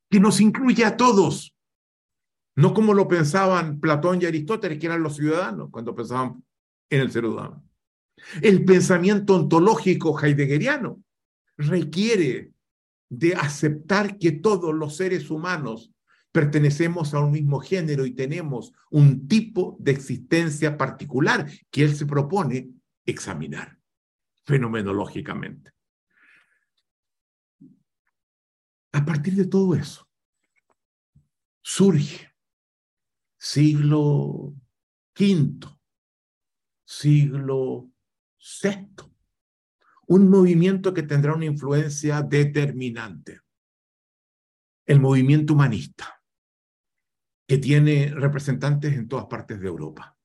A: que nos incluye a todos, no como lo pensaban Platón y Aristóteles, que eran los ciudadanos cuando pensaban en el ser humano. El pensamiento ontológico heideggeriano requiere de aceptar que todos los seres humanos pertenecemos a un mismo género y tenemos un tipo de existencia particular que él se propone examinar fenomenológicamente. A partir de todo eso, surge siglo V, siglo VI, un movimiento que tendrá una influencia determinante, el movimiento humanista, que tiene representantes en todas partes de Europa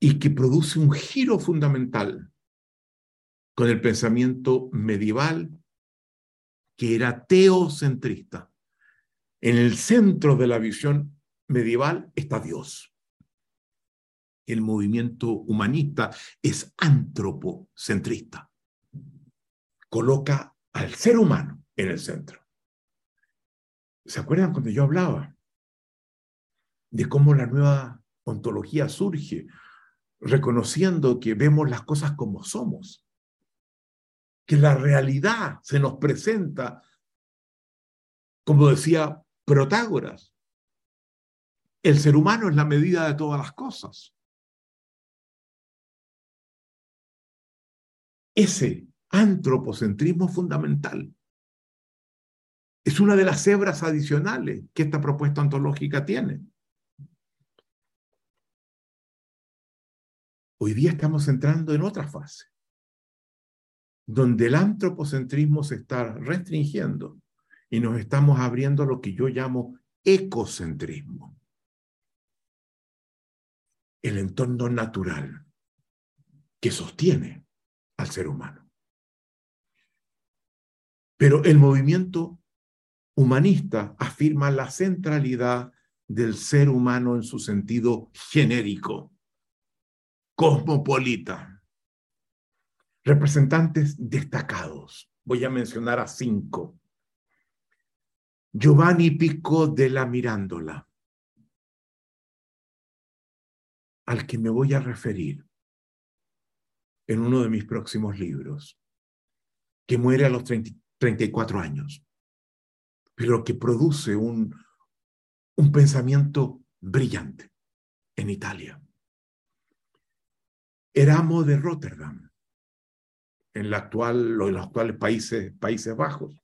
A: y que produce un giro fundamental con el pensamiento medieval que era teocentrista. En el centro de la visión medieval está Dios el movimiento humanista es antropocentrista. Coloca al ser humano en el centro. ¿Se acuerdan cuando yo hablaba de cómo la nueva ontología surge, reconociendo que vemos las cosas como somos? Que la realidad se nos presenta, como decía Protágoras, el ser humano es la medida de todas las cosas. ese antropocentrismo fundamental. Es una de las hebras adicionales que esta propuesta ontológica tiene. Hoy día estamos entrando en otra fase, donde el antropocentrismo se está restringiendo y nos estamos abriendo a lo que yo llamo ecocentrismo, el entorno natural que sostiene al ser humano. Pero el movimiento humanista afirma la centralidad del ser humano en su sentido genérico, cosmopolita. Representantes destacados. Voy a mencionar a cinco. Giovanni Pico de la Mirándola, al que me voy a referir en uno de mis próximos libros, que muere a los 34 años, pero que produce un, un pensamiento brillante en Italia. Eramo de Rotterdam, en, la actual, los actuales países, países Bajos,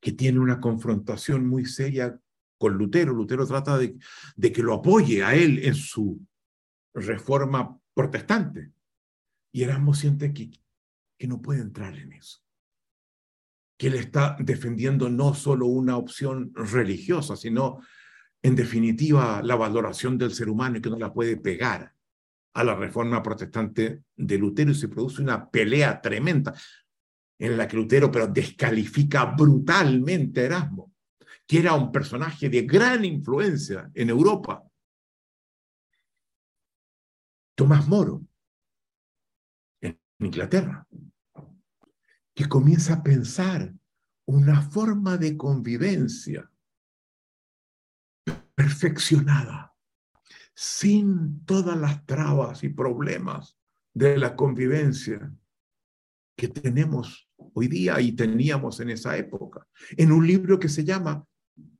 A: que tiene una confrontación muy seria con Lutero. Lutero trata de, de que lo apoye a él en su reforma protestante. Y Erasmo siente que, que no puede entrar en eso. Que él está defendiendo no solo una opción religiosa, sino en definitiva la valoración del ser humano y que no la puede pegar a la reforma protestante de Lutero y se produce una pelea tremenda en la que Lutero pero descalifica brutalmente a Erasmo, que era un personaje de gran influencia en Europa. Tomás Moro, en Inglaterra, que comienza a pensar una forma de convivencia perfeccionada, sin todas las trabas y problemas de la convivencia que tenemos hoy día y teníamos en esa época, en un libro que se llama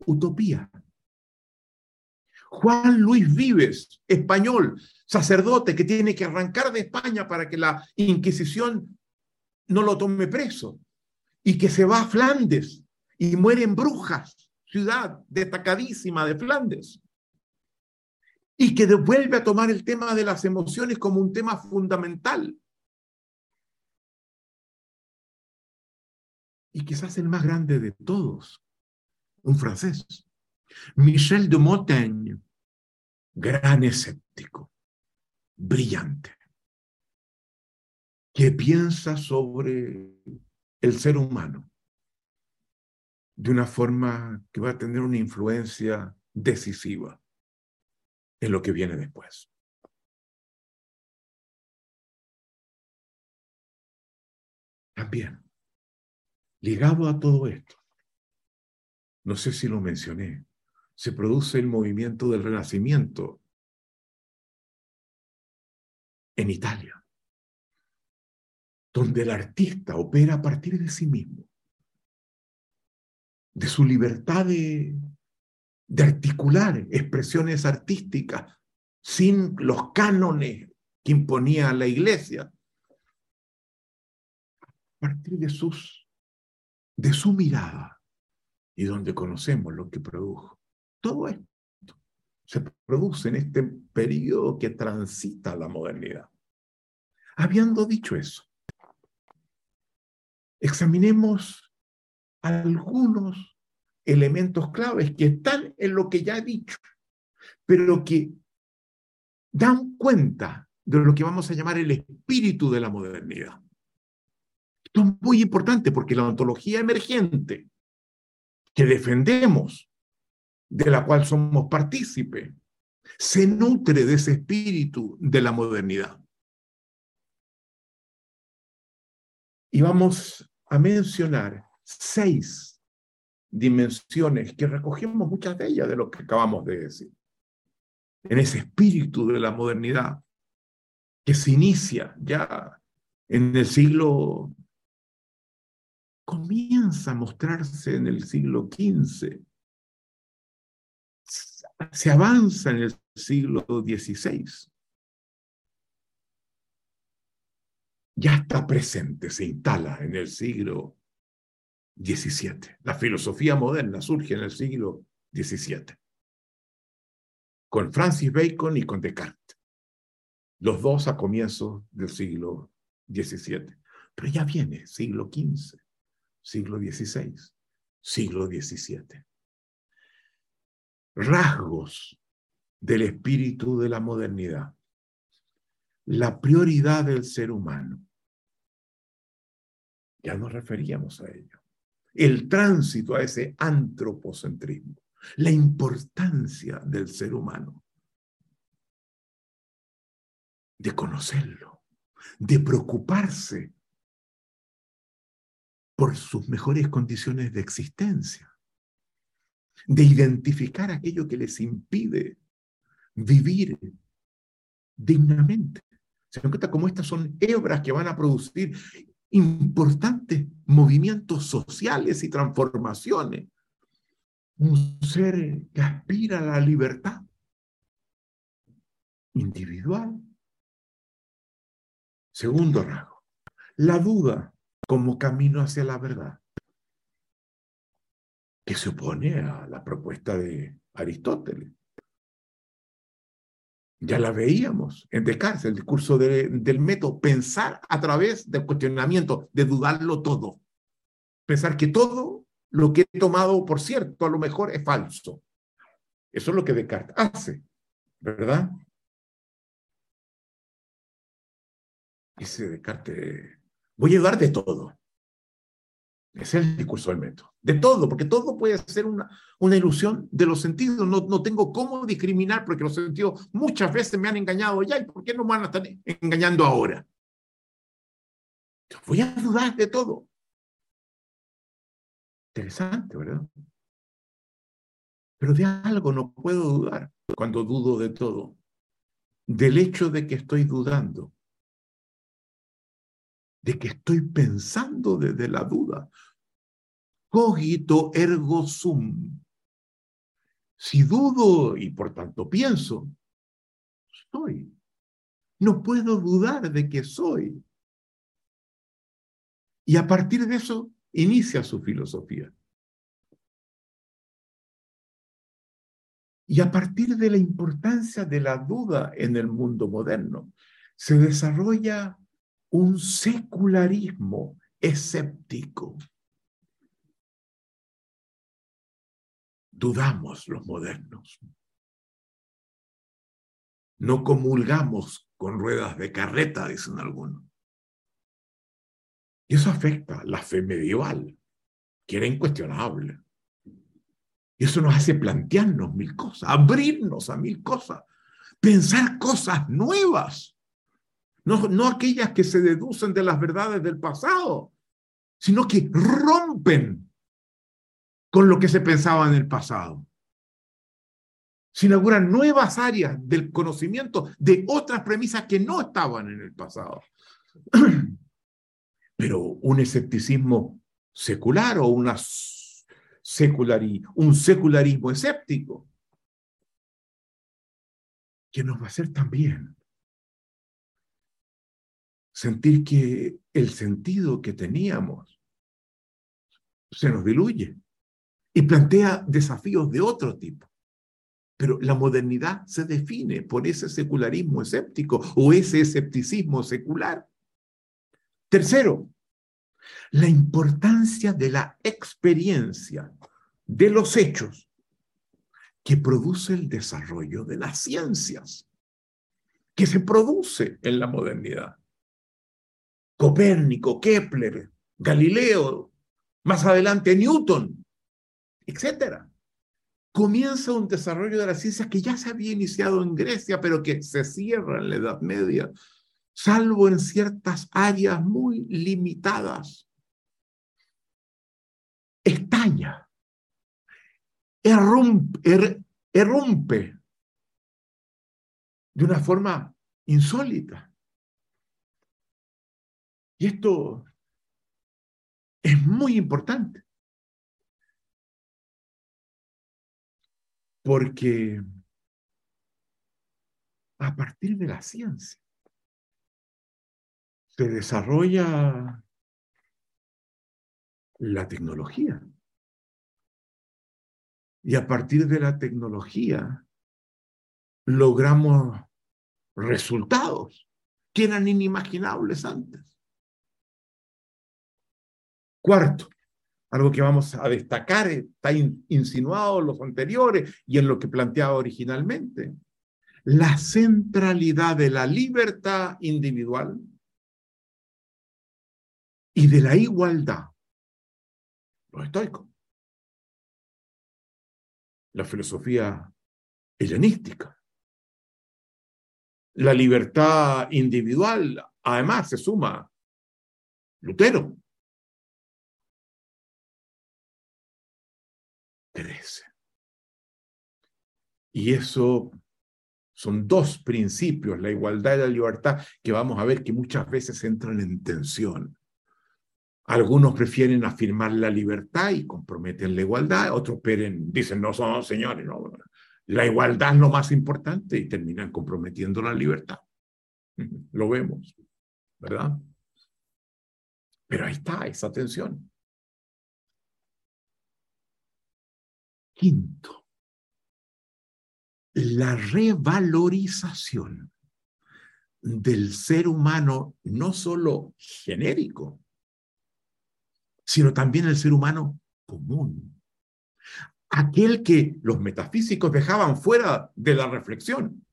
A: Utopía. Juan Luis Vives, español, sacerdote que tiene que arrancar de España para que la Inquisición no lo tome preso y que se va a Flandes y muere en Brujas, ciudad destacadísima de Flandes. y que vuelve a tomar el tema de las emociones como un tema fundamental. Y quizás el más grande de todos, un francés, Michel de Montaigne, gran escéptico, brillante, que piensa sobre el ser humano de una forma que va a tener una influencia decisiva en lo que viene después. También, ligado a todo esto, no sé si lo mencioné, se produce el movimiento del renacimiento en Italia, donde el artista opera a partir de sí mismo, de su libertad de, articular expresiones artísticas sin los cánones que imponía la iglesia, a partir de, sus, de su mirada y donde conocemos lo que produjo. Todo esto se produce en este periodo que transita la modernidad. Habiendo dicho eso, examinemos algunos elementos claves que están en lo que ya he dicho, pero que dan cuenta de lo que vamos a llamar el espíritu de la modernidad. Esto es muy importante porque la ontología emergente que defendemos, de la cual somos partícipes, se nutre de ese espíritu de la modernidad. Y vamos a mencionar seis dimensiones que recogemos muchas de ellas de lo que acabamos de decir. En ese espíritu de la modernidad que se inicia ya en el siglo, comienza a mostrarse en el siglo XV, se avanza en el siglo XVI. Ya está presente, se instala en el siglo 17. La filosofía moderna surge en el siglo XVII, con Francis Bacon y con Descartes, los dos a comienzos del siglo XVII. Pero ya viene siglo XV, siglo XVI, siglo XVII. Rasgos del espíritu de la modernidad. La prioridad del ser humano. Ya nos referíamos a ello el tránsito a ese antropocentrismo, la importancia del ser humano, de conocerlo, de preocuparse por sus mejores condiciones de existencia, de identificar aquello que les impide vivir dignamente. Se dan cuenta cómo estas son hebras que van a producir importantes movimientos sociales y transformaciones. Un ser que aspira a la libertad individual. Segundo rasgo, la duda como camino hacia la verdad, que se opone a la propuesta de Aristóteles. Ya la veíamos en Descartes, el discurso del método, pensar a través del cuestionamiento, de dudarlo todo. Pensar que todo lo que he tomado por cierto a lo mejor es falso. Eso es lo que Descartes hace, ¿verdad? Dice Descartes, voy a dudar de todo. Es el discurso del método. De todo, porque todo puede ser una, una ilusión de los sentidos. No, no tengo cómo discriminar porque los sentidos muchas veces me han engañado ya. ¿Y por qué no me van a estar engañando ahora? voy a dudar de todo. Interesante, ¿verdad? Pero de algo no puedo dudar cuando dudo de todo. Del hecho de que estoy dudando de que estoy pensando desde la duda. Cogito ergo sum. Si dudo y por tanto pienso, soy. No puedo dudar de que soy. Y a partir de eso inicia su filosofía. Y a partir de la importancia de la duda en el mundo moderno, se desarrolla un secularismo escéptico. Dudamos los modernos. No comulgamos con ruedas de carreta, dicen algunos. Y eso afecta la fe medieval, que era incuestionable. Y eso nos hace plantearnos mil cosas, abrirnos a mil cosas, pensar cosas nuevas, no, aquellas que se deducen de las verdades del pasado, sino que rompen con lo que se pensaba en el pasado. Se inauguran nuevas áreas del conocimiento de otras premisas que no estaban en el pasado. Pero un escepticismo secular o un secularismo escéptico, que nos va a hacer también sentir que el sentido que teníamos se nos diluye y plantea desafíos de otro tipo. Pero la modernidad se define por ese secularismo escéptico o ese escepticismo secular. Tercero, la importancia de la experiencia, de los hechos que produce el desarrollo de las ciencias, que se produce en la modernidad. Copérnico, Kepler, Galileo, más adelante Newton, etc. Comienza un desarrollo de las ciencias que ya se había iniciado en Grecia, pero que se cierra en la Edad Media, salvo en ciertas áreas muy limitadas estalla, errumpe, er, errumpe de una forma insólita. Y esto es muy importante. Porque a partir de la ciencia se desarrolla la tecnología. Y a partir de la tecnología logramos resultados que eran inimaginables antes. Cuarto, algo que vamos a destacar, está insinuado en los anteriores y en lo que planteaba originalmente, la centralidad de la libertad individual y de la igualdad los estoicos. La filosofía helenística. La libertad individual, además, se suma Lutero. Crece. Y eso son dos principios, la igualdad y la libertad, que vamos a ver que muchas veces entran en tensión. Algunos prefieren afirmar la libertad y comprometen la igualdad, otros dicen, no son señores, no, la igualdad es lo más importante y terminan comprometiendo la libertad. Lo vemos, ¿verdad? Pero ahí está esa tensión. Quinto, la revalorización del ser humano no solo genérico, sino también el ser humano común. Aquel que los metafísicos dejaban fuera de la reflexión.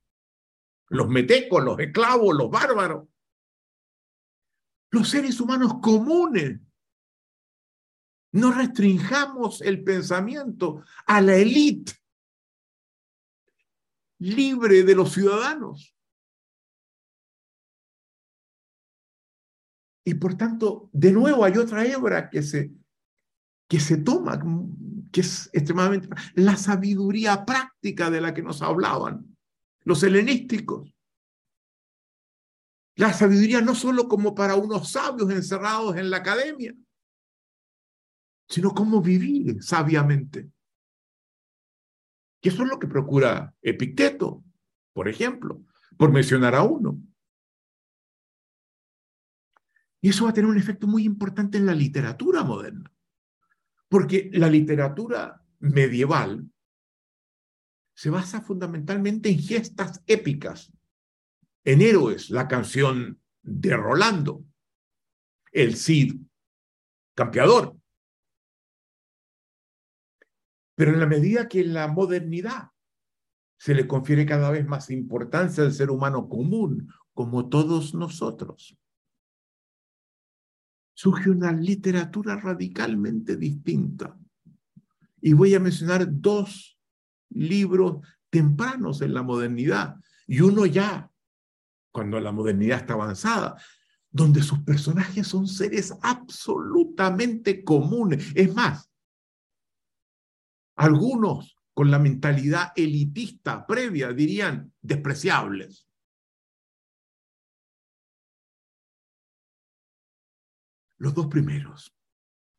A: Los metecos, los esclavos, los bárbaros. Los seres humanos comunes. No restringamos el pensamiento a la élite libre de los ciudadanos. Y por tanto, de nuevo hay otra hebra que se, que se toma, que es extremadamente la sabiduría práctica de la que nos hablaban los helenísticos. La sabiduría no solo como para unos sabios encerrados en la academia, sino cómo vivir sabiamente. Y eso es lo que procura Epicteto, por ejemplo, por mencionar a uno. Y eso va a tener un efecto muy importante en la literatura moderna, porque la literatura medieval se basa fundamentalmente en gestas épicas, en héroes, la canción de Rolando, el Cid campeador. Pero en la medida que en la modernidad se le confiere cada vez más importancia al ser humano común, como todos nosotros, surge una literatura radicalmente distinta. Y voy a mencionar dos libros tempranos en la modernidad y uno ya cuando la modernidad está avanzada, donde sus personajes son seres absolutamente comunes. Es más, algunos con la mentalidad elitista previa dirían despreciables. Los dos primeros,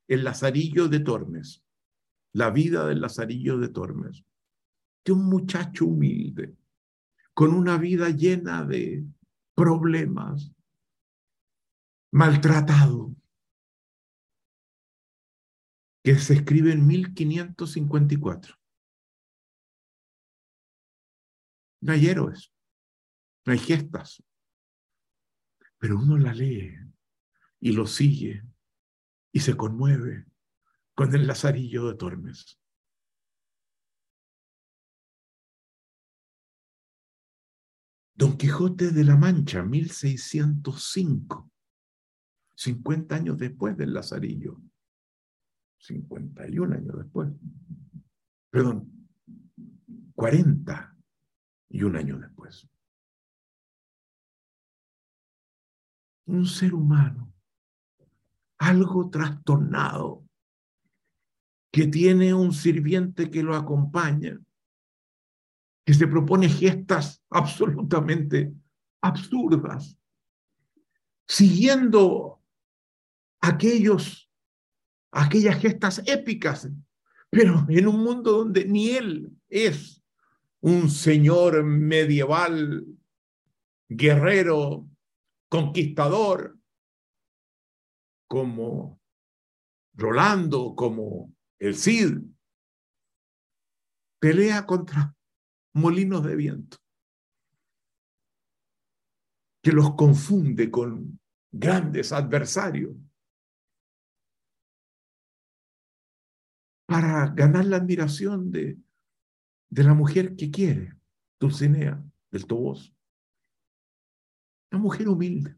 A: el Lazarillo de Tormes, la vida del Lazarillo de Tormes, de un muchacho humilde, con una vida llena de problemas, maltratado, que se escribe en 1554. No hay héroes, no hay gestas, pero uno la lee y lo sigue y se conmueve con el Lazarillo de Tormes. Don Quijote de la Mancha, 1605. 50 años después del Lazarillo. 51 años después. Perdón, 40 y un año después. Un ser humano, algo trastornado, que tiene un sirviente que lo acompaña, que se propone gestas absolutamente absurdas, siguiendo aquellos, aquellas gestas épicas, pero en un mundo donde ni él es un señor medieval, guerrero, conquistador, como Rolando, como el Cid, pelea contra molinos de viento, que los confunde con grandes adversarios para ganar la admiración de, de la mujer que quiere, Dulcinea del Toboso. Una mujer humilde.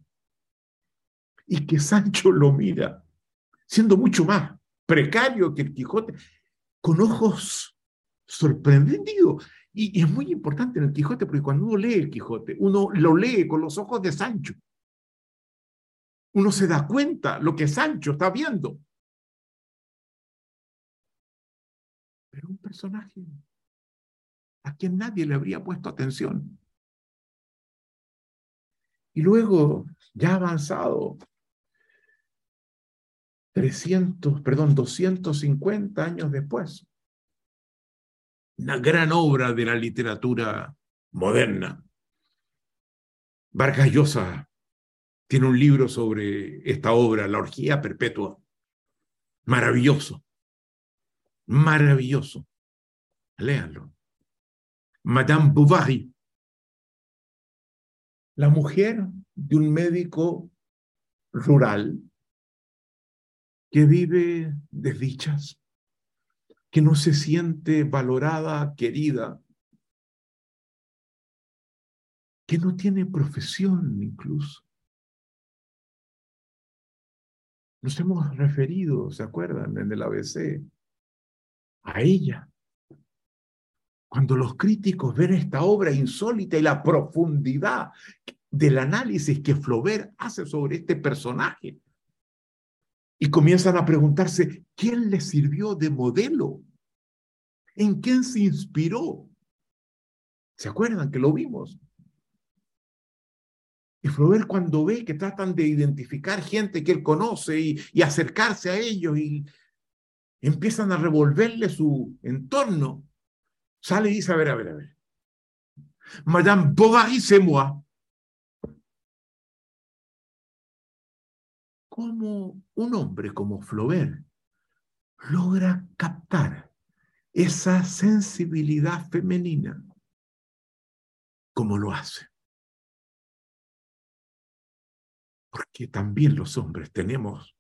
A: Y que Sancho lo mira, siendo mucho más precario que el Quijote, con ojos sorprendidos. Y, es muy importante en el Quijote, porque cuando uno lee el Quijote, uno lo lee con los ojos de Sancho. Uno se da cuenta lo que Sancho está viendo. Personaje a quien nadie le habría puesto atención. Y luego, ya avanzado, 300, perdón, 250 años después, una gran obra de la literatura moderna. Vargas Llosa tiene un libro sobre esta obra, La orgía perpetua. Maravilloso, maravilloso. Léanlo. Madame Bovary, la mujer de un médico rural que vive desdichas, que no se siente valorada, querida, que no tiene profesión incluso. Nos hemos referido, ¿se acuerdan? En el ABC, a ella. Cuando los críticos ven esta obra insólita y la profundidad del análisis que Flaubert hace sobre este personaje, y comienzan a preguntarse, ¿quién le sirvió de modelo? ¿En quién se inspiró? ¿Se acuerdan que lo vimos? Y Flaubert cuando ve que tratan de identificar gente que él conoce y, y acercarse a ellos y empiezan a revolverle su entorno, sale y dice, a ver, a ver, a ver. Madame Bovary, c'est moi. cómo un hombre como Flaubert logra captar esa sensibilidad femenina como lo hace. Porque también los hombres tenemos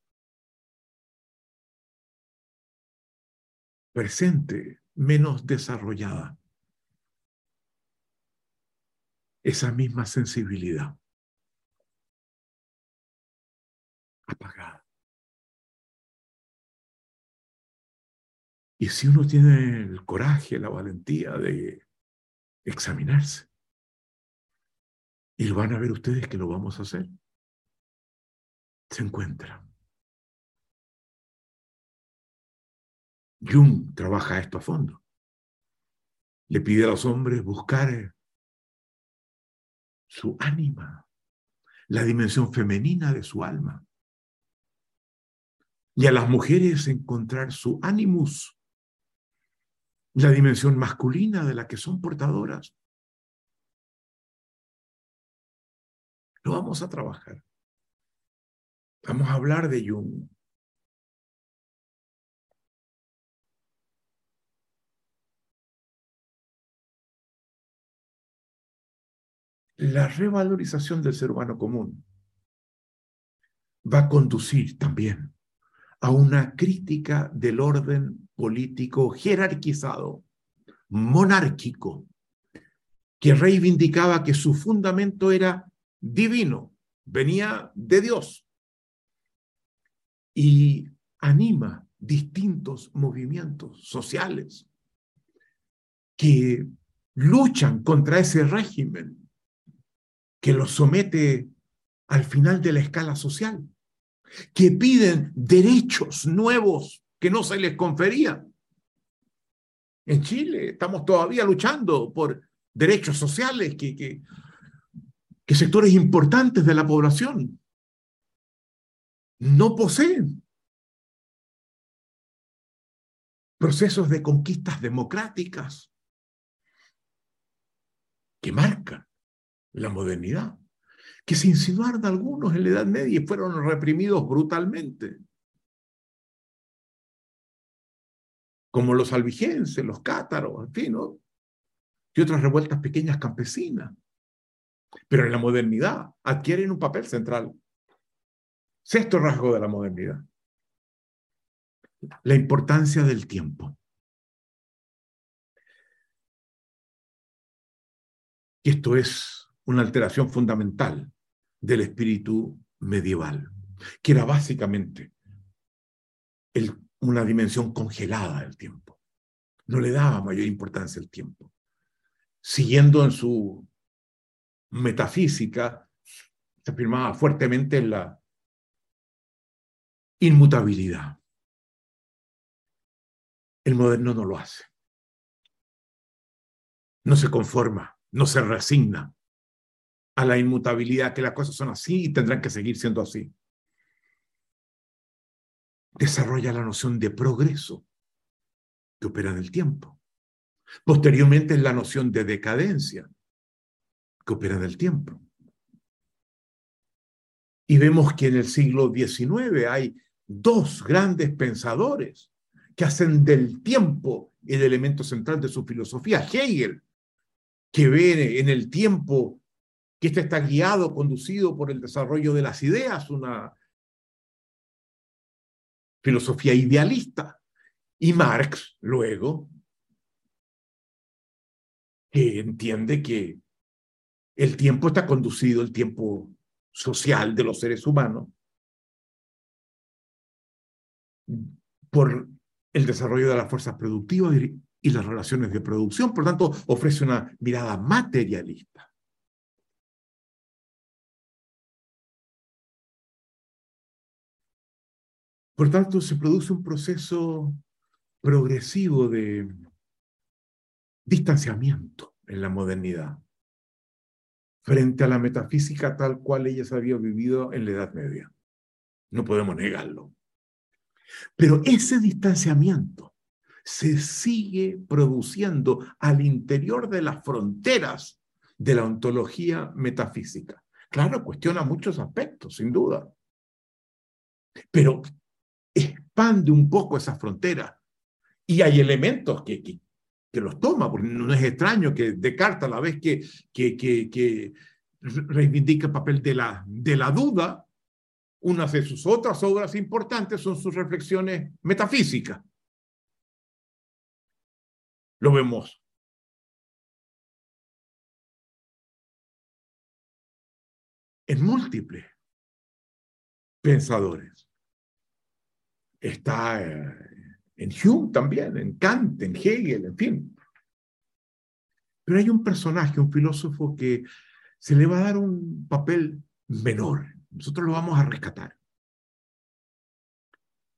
A: presente menos desarrollada esa misma sensibilidad apagada. Y si uno tiene el coraje, la valentía de examinarse, y lo van a ver ustedes que lo vamos a hacer, se encuentra. Jung trabaja esto a fondo. Le pide a los hombres buscar su ánima, la dimensión femenina de su alma. Y a las mujeres encontrar su animus, la dimensión masculina de la que son portadoras. Lo vamos a trabajar. Vamos a hablar de Jung. La revalorización del ser humano común va a conducir también a una crítica del orden político jerarquizado, monárquico, que reivindicaba que su fundamento era divino, venía de Dios y anima distintos movimientos sociales que luchan contra ese régimen que los somete al final de la escala social, que piden derechos nuevos que no se les conferían. En Chile estamos todavía luchando por derechos sociales que, que que sectores importantes de la población no poseen procesos de conquistas democráticas que marcan la modernidad, que se insinuaron algunos en la Edad Media y fueron reprimidos brutalmente, como los albigenses, los cátaros, en fin, y otras revueltas pequeñas campesinas pero en la modernidad adquieren un papel central. Sexto rasgo de la modernidad. La importancia del tiempo. Y esto es una alteración fundamental del espíritu medieval, que era básicamente una dimensión congelada del tiempo. No le daba mayor importancia al tiempo. Siguiendo en su metafísica se afirmaba fuertemente en la inmutabilidad. El moderno no lo hace. No se conforma, no se resigna a la inmutabilidad, que las cosas son así y tendrán que seguir siendo así. Desarrolla la noción de progreso que opera en el tiempo. Posteriormente la noción de decadencia, que opera del tiempo. Y vemos que en el siglo XIX hay dos grandes pensadores que hacen del tiempo el elemento central de su filosofía. Hegel, que ve en el tiempo que este está guiado, conducido por el desarrollo de las ideas, una filosofía idealista. Y Marx, luego, que entiende que el tiempo está conducido, el tiempo social de los seres humanos, por el desarrollo de las fuerzas productivas y las relaciones de producción. Por tanto, ofrece una mirada materialista. Por tanto, se produce un proceso progresivo de distanciamiento en la modernidad frente a la metafísica tal cual ella se había vivido en la Edad Media. No podemos negarlo. Pero ese distanciamiento se sigue produciendo al interior de las fronteras de la ontología metafísica. Claro, cuestiona muchos aspectos, sin duda. Pero expande un poco esa frontera Y hay elementos que, que, que los toma, porque no es extraño que Descartes, a la vez que, que, que, reivindica el papel de la, de la duda, una de sus otras obras importantes son sus reflexiones metafísicas. Lo vemos. En múltiples pensadores. Está eh, en Hume también, en Kant, en Hegel, en fin. Pero hay un personaje, un filósofo que se le va a dar un papel menor. Nosotros lo vamos a rescatar.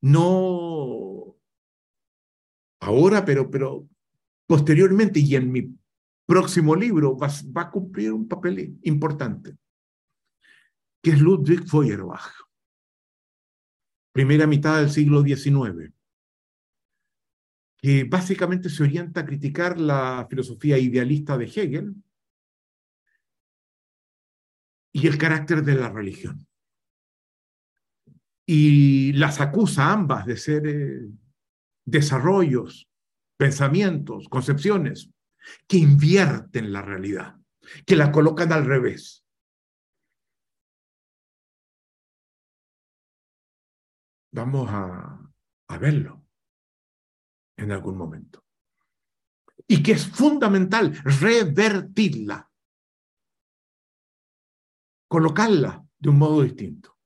A: No ahora, pero, pero posteriormente y en mi próximo libro va, va a cumplir un papel importante, que es Ludwig Feuerbach primera mitad del siglo XIX, que básicamente se orienta a criticar la filosofía idealista de Hegel y el carácter de la religión. Y las acusa ambas de ser eh, desarrollos, pensamientos, concepciones que invierten la realidad, que la colocan al revés. Vamos a, verlo en algún momento. Y que es fundamental revertirla, colocarla de un modo distinto.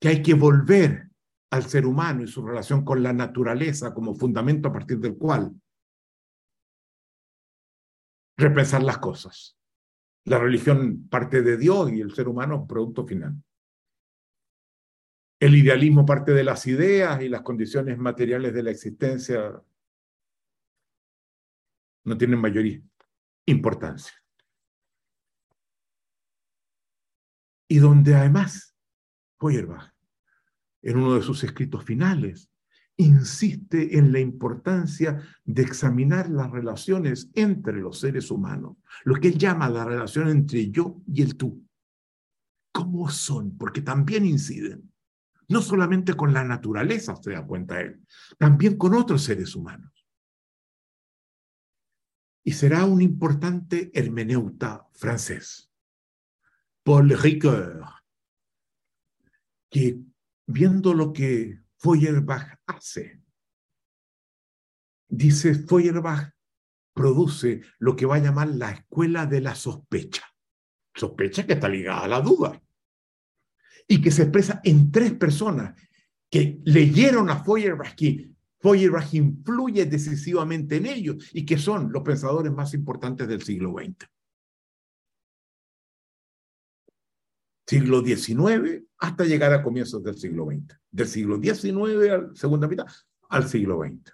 A: Que hay que volver al ser humano y su relación con la naturaleza como fundamento a partir del cual repensar las cosas. La religión parte de Dios y el ser humano producto final. El idealismo parte de las ideas y las condiciones materiales de la existencia no tienen mayor importancia. Y donde además Feuerbach, en uno de sus escritos finales, insiste en la importancia de examinar las relaciones entre los seres humanos, lo que él llama la relación entre yo y el tú. ¿Cómo son? Porque también inciden no solamente con la naturaleza, se da cuenta él, también con otros seres humanos. Y será un importante hermeneuta francés, Paul Ricoeur, que viendo lo que Feuerbach hace, dice Feuerbach produce lo que va a llamar la escuela de la sospecha. Sospecha que está ligada a la duda y que se expresa en tres personas que leyeron a Feuerbach, que Feuerbach influye decisivamente en ellos y que son los pensadores más importantes del siglo XX. Siglo XIX hasta llegar a comienzos del siglo XX. Del siglo XIX a la segunda mitad al siglo XX.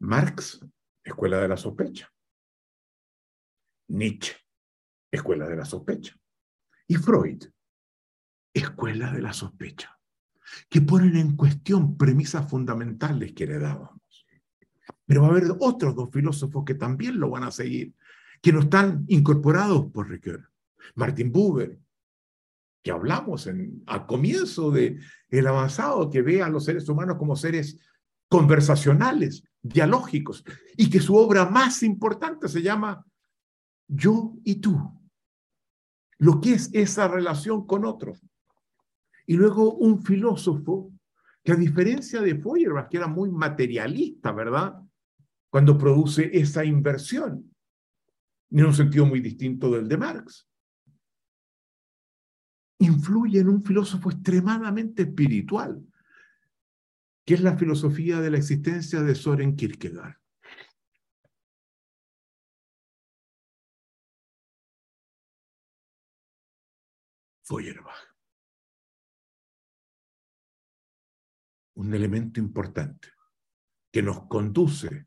A: Marx, escuela de la sospecha. Nietzsche, escuela de la sospecha. Y Freud, escuela de la sospecha, que ponen en cuestión premisas fundamentales que heredábamos. Pero va a haber otros dos filósofos que también lo van a seguir, que no están incorporados por Ricoeur. Martin Buber, que hablamos en, al comienzo de el avanzado, que ve a los seres humanos como seres conversacionales, dialógicos, y que su obra más importante se llama Yo y tú. Lo que es esa relación con otros. Y luego un filósofo que a diferencia de Feuerbach, que era muy materialista, ¿verdad? Cuando produce esa inversión, en un sentido muy distinto del de Marx, influye en un filósofo extremadamente espiritual, que es la filosofía de la existencia de Soren Kierkegaard. Feuerbach. Un elemento importante que nos conduce,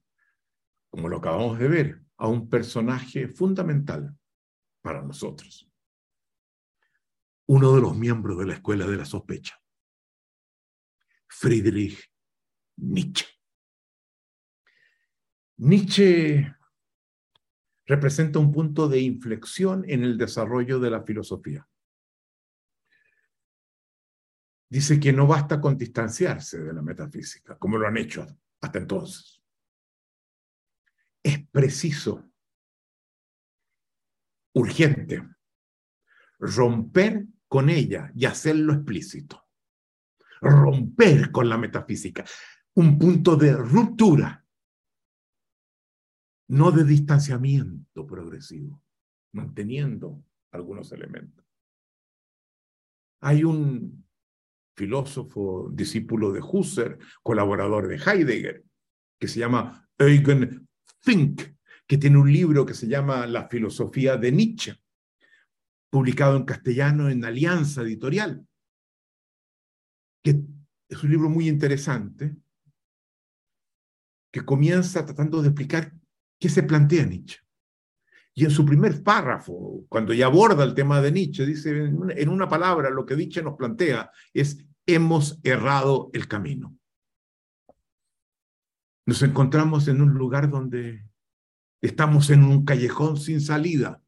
A: como lo acabamos de ver, a un personaje fundamental para nosotros. Uno de los miembros de la escuela de la sospecha, Friedrich Nietzsche. Nietzsche representa un punto de inflexión en el desarrollo de la filosofía. Dice que no basta con distanciarse de la metafísica, como lo han hecho hasta entonces. Es preciso, urgente, romper con ella y hacerlo explícito. Romper con la metafísica. Un punto de ruptura, no de distanciamiento progresivo, manteniendo algunos elementos. Hay un filósofo, discípulo de Husserl, colaborador de Heidegger, que se llama Eugen Fink, que tiene un libro que se llama La filosofía de Nietzsche, publicado en castellano en Alianza Editorial, que es un libro muy interesante, que comienza tratando de explicar qué se plantea Nietzsche. Y en su primer párrafo, cuando ya aborda el tema de Nietzsche, dice en una palabra, lo que Nietzsche nos plantea es, hemos errado el camino. Nos encontramos en un lugar donde estamos en un callejón sin salida.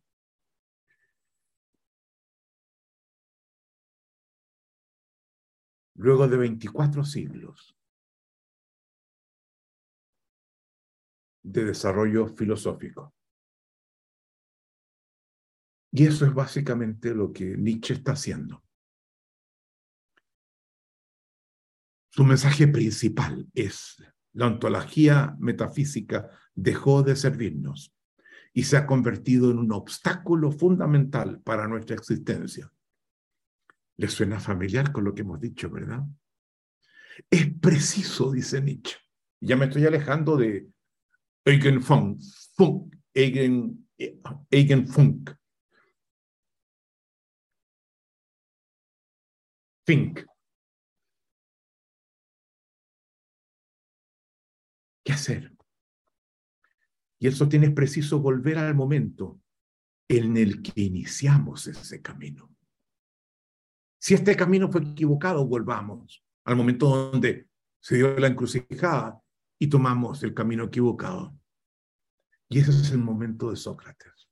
A: Luego de 24 siglos de desarrollo filosófico. Y eso es básicamente lo que Nietzsche está haciendo. Su mensaje principal es, la ontología metafísica dejó de servirnos y se ha convertido en un obstáculo fundamental para nuestra existencia. ¿Le suena familiar con lo que hemos dicho, verdad? Es preciso, dice Nietzsche. Ya me estoy alejando de Eugen Funk, Funk Eugen Funk, Fink. ¿Qué hacer? Y eso tiene preciso volver al momento en el que iniciamos ese camino. Si este camino fue equivocado, volvamos al momento donde se dio la encrucijada y tomamos el camino equivocado. Y ese es el momento de Sócrates.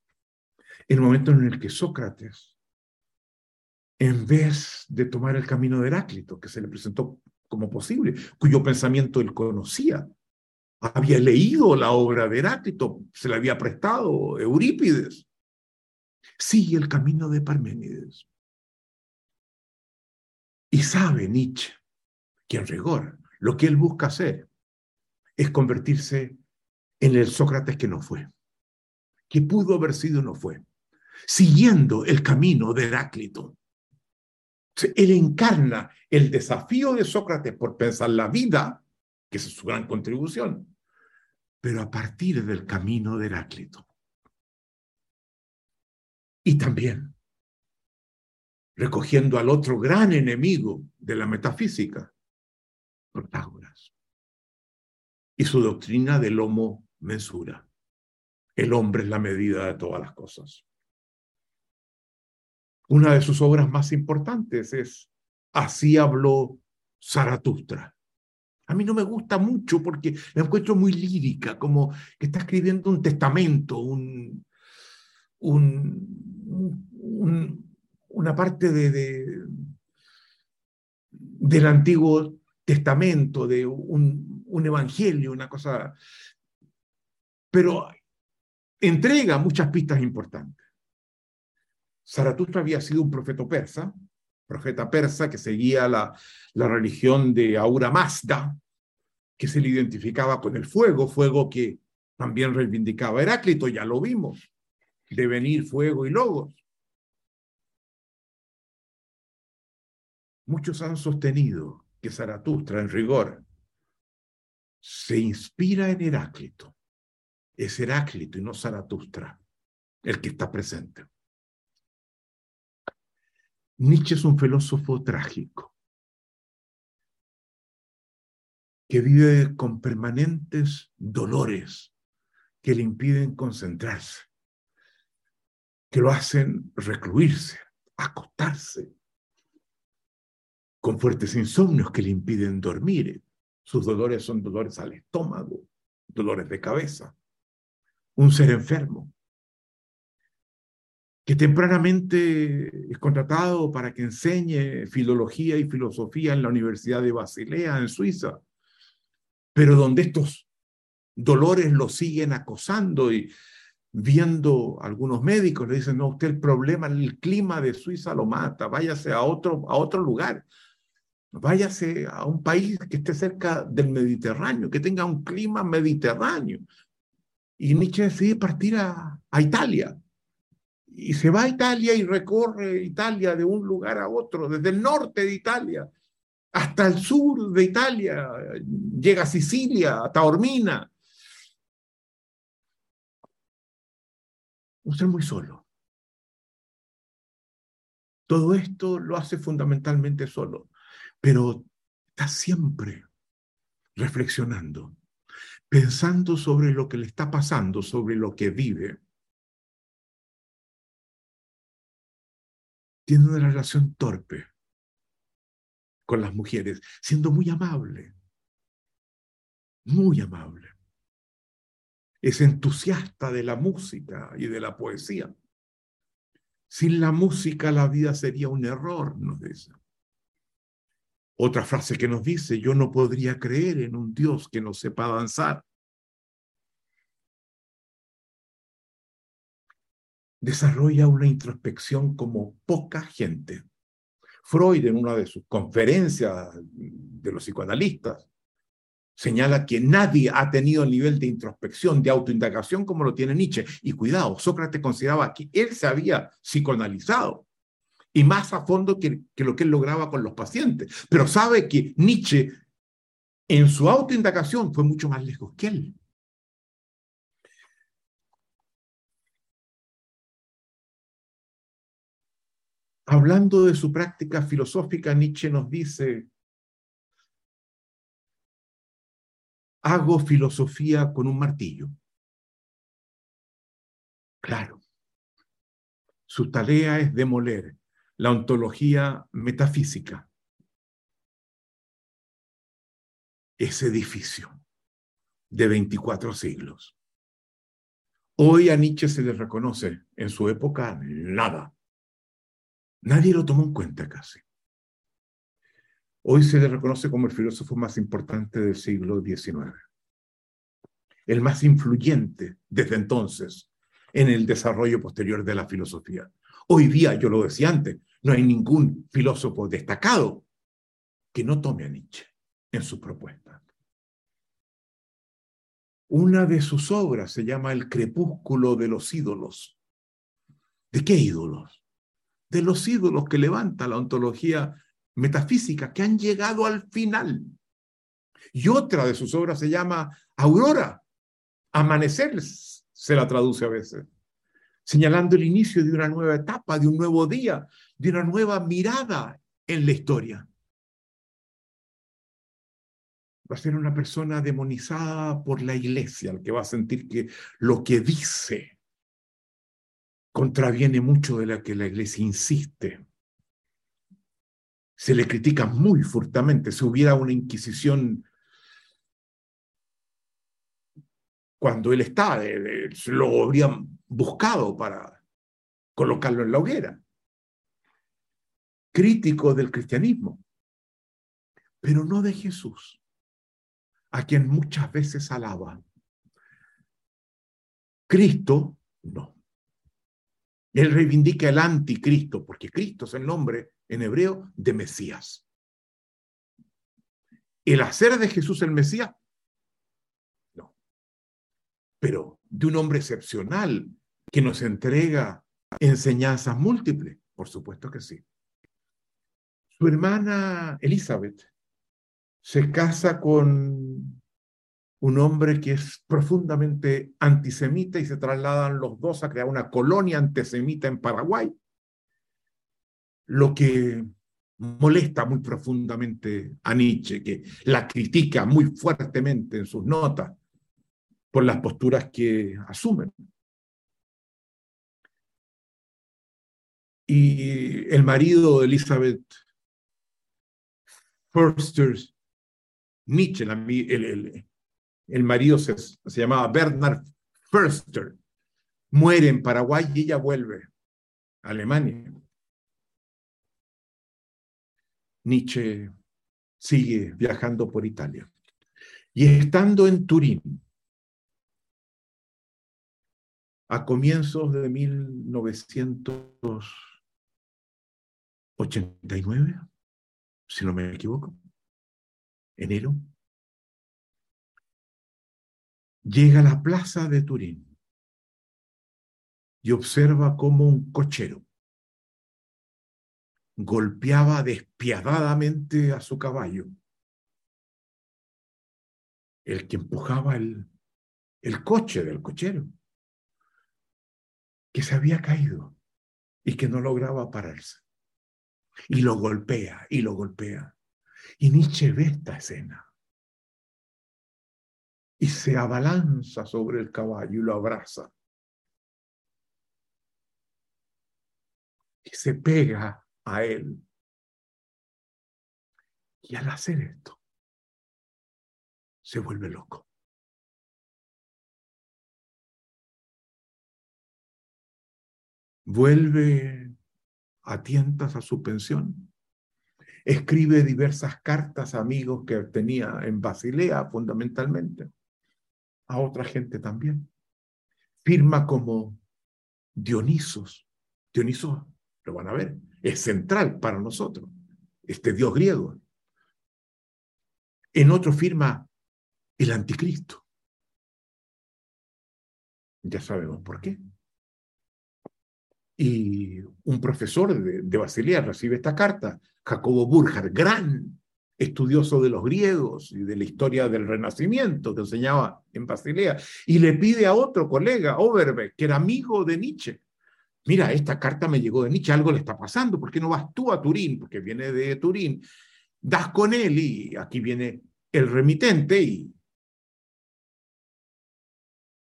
A: El momento en el que Sócrates en vez de tomar el camino de Heráclito, que se le presentó como posible, cuyo pensamiento él conocía. Había leído la obra de Heráclito, se le había prestado Eurípides. Sigue el camino de Parménides. Y sabe Nietzsche que en rigor lo que él busca hacer es convertirse en el Sócrates que no fue, que pudo haber sido no fue, siguiendo el camino de Heráclito. Él encarna el desafío de Sócrates por pensar la vida, que es su gran contribución, pero a partir del camino de Heráclito. Y también recogiendo al otro gran enemigo de la metafísica, Protágoras, y su doctrina del homo mensura. El hombre es la medida de todas las cosas. Una de sus obras más importantes es Así habló Zaratustra. A mí no me gusta mucho porque la encuentro muy lírica, como que está escribiendo un testamento, un, una parte de, del Antiguo Testamento, de un, un evangelio, una cosa, pero entrega muchas pistas importantes. Zaratustra había sido un profeta persa, profeta persa que seguía la, la religión de Aura Mazda, que se le identificaba con el fuego, fuego que también reivindicaba Heráclito, ya lo vimos, de venir fuego y logos. Muchos han sostenido que Zaratustra, en rigor, se inspira en Heráclito. Es Heráclito y no Zaratustra el que está presente. Nietzsche es un filósofo trágico que vive con permanentes dolores que le impiden concentrarse, que lo hacen recluirse, acostarse, con fuertes insomnios que le impiden dormir. Sus dolores son dolores al estómago, dolores de cabeza. Un ser enfermo. Que tempranamente es contratado para que enseñe filología y filosofía en la Universidad de Basilea, en Suiza, pero donde estos dolores lo siguen acosando y viendo algunos médicos le dicen, no, usted el problema, el clima de Suiza lo mata, váyase a otro, a otro lugar, váyase a un país que esté cerca del Mediterráneo, que tenga un clima mediterráneo. Y Nietzsche decide partir a, a Italia y se va a Italia y recorre Italia de un lugar a otro, desde el norte de Italia hasta el sur de Italia, llega a Sicilia, a Taormina. Un ser muy solo. Todo esto lo hace fundamentalmente solo, pero está siempre reflexionando, pensando sobre lo que le está pasando, sobre lo que vive. Tiene una relación torpe con las mujeres, siendo muy amable, muy amable. Es entusiasta de la música y de la poesía. Sin la música la vida sería un error, nos dice. Otra frase que nos dice, yo no podría creer en un Dios que no sepa danzar. Desarrolla una introspección como poca gente. Freud, en una de sus conferencias de los psicoanalistas, señala que nadie ha tenido el nivel de introspección, de autoindagación como lo tiene Nietzsche. Y cuidado, Sócrates consideraba que él se había psicoanalizado y más a fondo que, que lo que él lograba con los pacientes. Pero sabe que Nietzsche en su autoindagación fue mucho más lejos que él. Hablando de su práctica filosófica, Nietzsche nos dice, hago filosofía con un martillo. Claro, su tarea es demoler la ontología metafísica, ese edificio de 24 siglos. Hoy a Nietzsche se le reconoce en su época nada. Nadie lo tomó en cuenta casi. Hoy se le reconoce como el filósofo más importante del siglo XIX, el más influyente desde entonces en el desarrollo posterior de la filosofía. Hoy día, yo lo decía antes, no hay ningún filósofo destacado que no tome a Nietzsche en su propuesta. Una de sus obras se llama El crepúsculo de los ídolos. ¿De qué ídolos? De los ídolos que levanta la ontología metafísica, que han llegado al final. Y otra de sus obras se llama Aurora, Amanecer, se la traduce a veces, señalando el inicio de una nueva etapa, de un nuevo día, de una nueva mirada en la historia. Va a ser una persona demonizada por la iglesia, el que va a sentir que lo que dice contraviene mucho de lo que la iglesia insiste. Se le critica muy fuertemente. Si hubiera una inquisición cuando él está, lo habrían buscado para colocarlo en la hoguera. Crítico del cristianismo, pero no de Jesús, a quien muchas veces alaba. Cristo, no. Él reivindica el anticristo, porque Cristo es el nombre en hebreo de Mesías. ¿El hacer de Jesús el Mesías? No. Pero de un hombre excepcional que nos entrega enseñanzas múltiples, por supuesto que sí. Su hermana Elizabeth se casa con un hombre que es profundamente antisemita y se trasladan los dos a crear una colonia antisemita en Paraguay, lo que molesta muy profundamente a Nietzsche, que la critica muy fuertemente en sus notas por las posturas que asumen. Y el marido de Elizabeth Förster, Nietzsche, el, el, el marido se, llamaba Bernard Förster, muere en Paraguay y ella vuelve Alemania. Nietzsche sigue viajando por Italia. Y estando en Turín, a comienzos de 1989, si no me equivoco, enero, llega a la plaza de Turín y observa cómo un cochero golpeaba despiadadamente a su caballo, el que empujaba el, el coche del cochero, que se había caído y que no lograba pararse. Y lo golpea y lo golpea. Y Nietzsche ve esta escena y se abalanza sobre el caballo y lo abraza. Y se pega a él. Y al hacer esto, se vuelve loco. Vuelve a tientas a su pensión. Escribe diversas cartas a amigos que tenía en Basilea fundamentalmente a otra gente también. Firma como Dionisos. Dionisos, lo van a ver, es central para nosotros, este dios griego. En otro firma el anticristo. Ya sabemos por qué. Y un profesor de, Basilea recibe esta carta, Jacobo Burjar, gran estudioso de los griegos y de la historia del Renacimiento que enseñaba en Basilea, y le pide a otro colega, Overbeck, que era amigo de Nietzsche, mira, esta carta me llegó de Nietzsche, algo le está pasando, ¿por qué no vas tú a Turín? Porque viene de Turín, das con él y aquí viene el remitente y,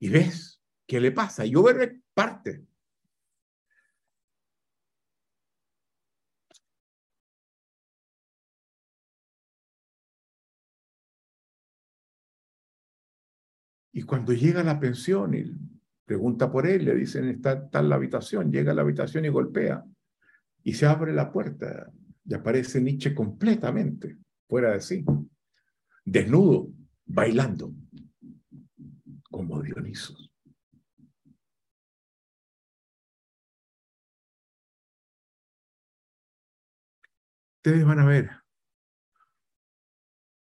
A: y ves qué le pasa. Y Overbeck parte Y cuando llega a la pensión y pregunta por él, le dicen, está, en la habitación, llega a la habitación y golpea. Y se abre la puerta y aparece Nietzsche completamente fuera de sí, desnudo, bailando, como Dionisos. Ustedes van a ver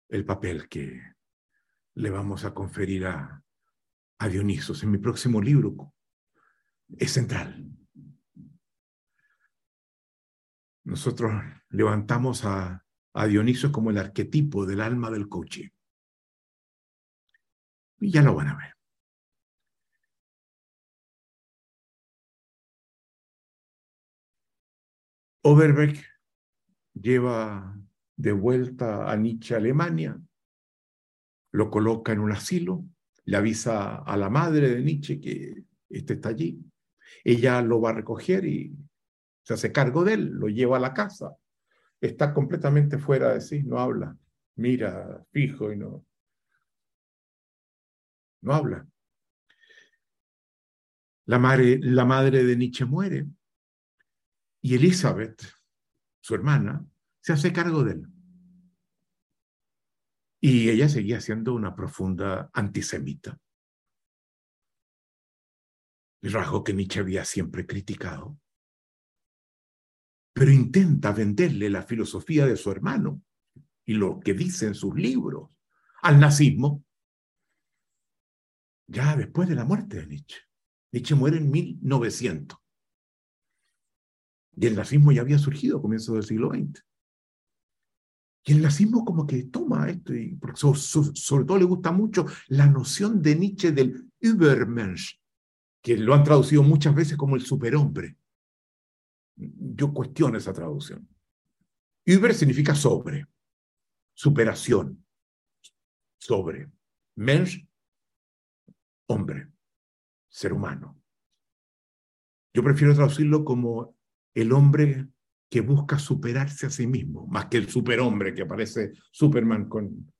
A: el papel que le vamos a conferir a, a Dionisos en mi próximo libro. Es central. Nosotros levantamos a, a Dionisos como el arquetipo del alma del coche. Y ya lo van a ver. Overbeck lleva de vuelta a Nietzsche Alemania lo coloca en un asilo, le avisa a la madre de Nietzsche que este está allí. Ella lo va a recoger y se hace cargo de él, lo lleva a la casa. Está completamente fuera de sí, no habla, mira fijo y no, no habla. La madre, la madre de Nietzsche muere y Elizabeth, su hermana, se hace cargo de él. Y ella seguía siendo una profunda antisemita. El rasgo que Nietzsche había siempre criticado. Pero intenta venderle la filosofía de su hermano y lo que dice en sus libros al nazismo ya después de la muerte de Nietzsche. Nietzsche muere en 1900. Y el nazismo ya había surgido a comienzos del siglo XX. Y el nazismo como que toma esto, y sobre todo le gusta mucho la noción de Nietzsche del Übermensch, que lo han traducido muchas veces como el superhombre. Yo cuestiono esa traducción. Über significa sobre, superación, sobre. Mensch, hombre, ser humano. Yo prefiero traducirlo como el hombre que busca superarse a sí mismo, más que el superhombre que aparece Superman con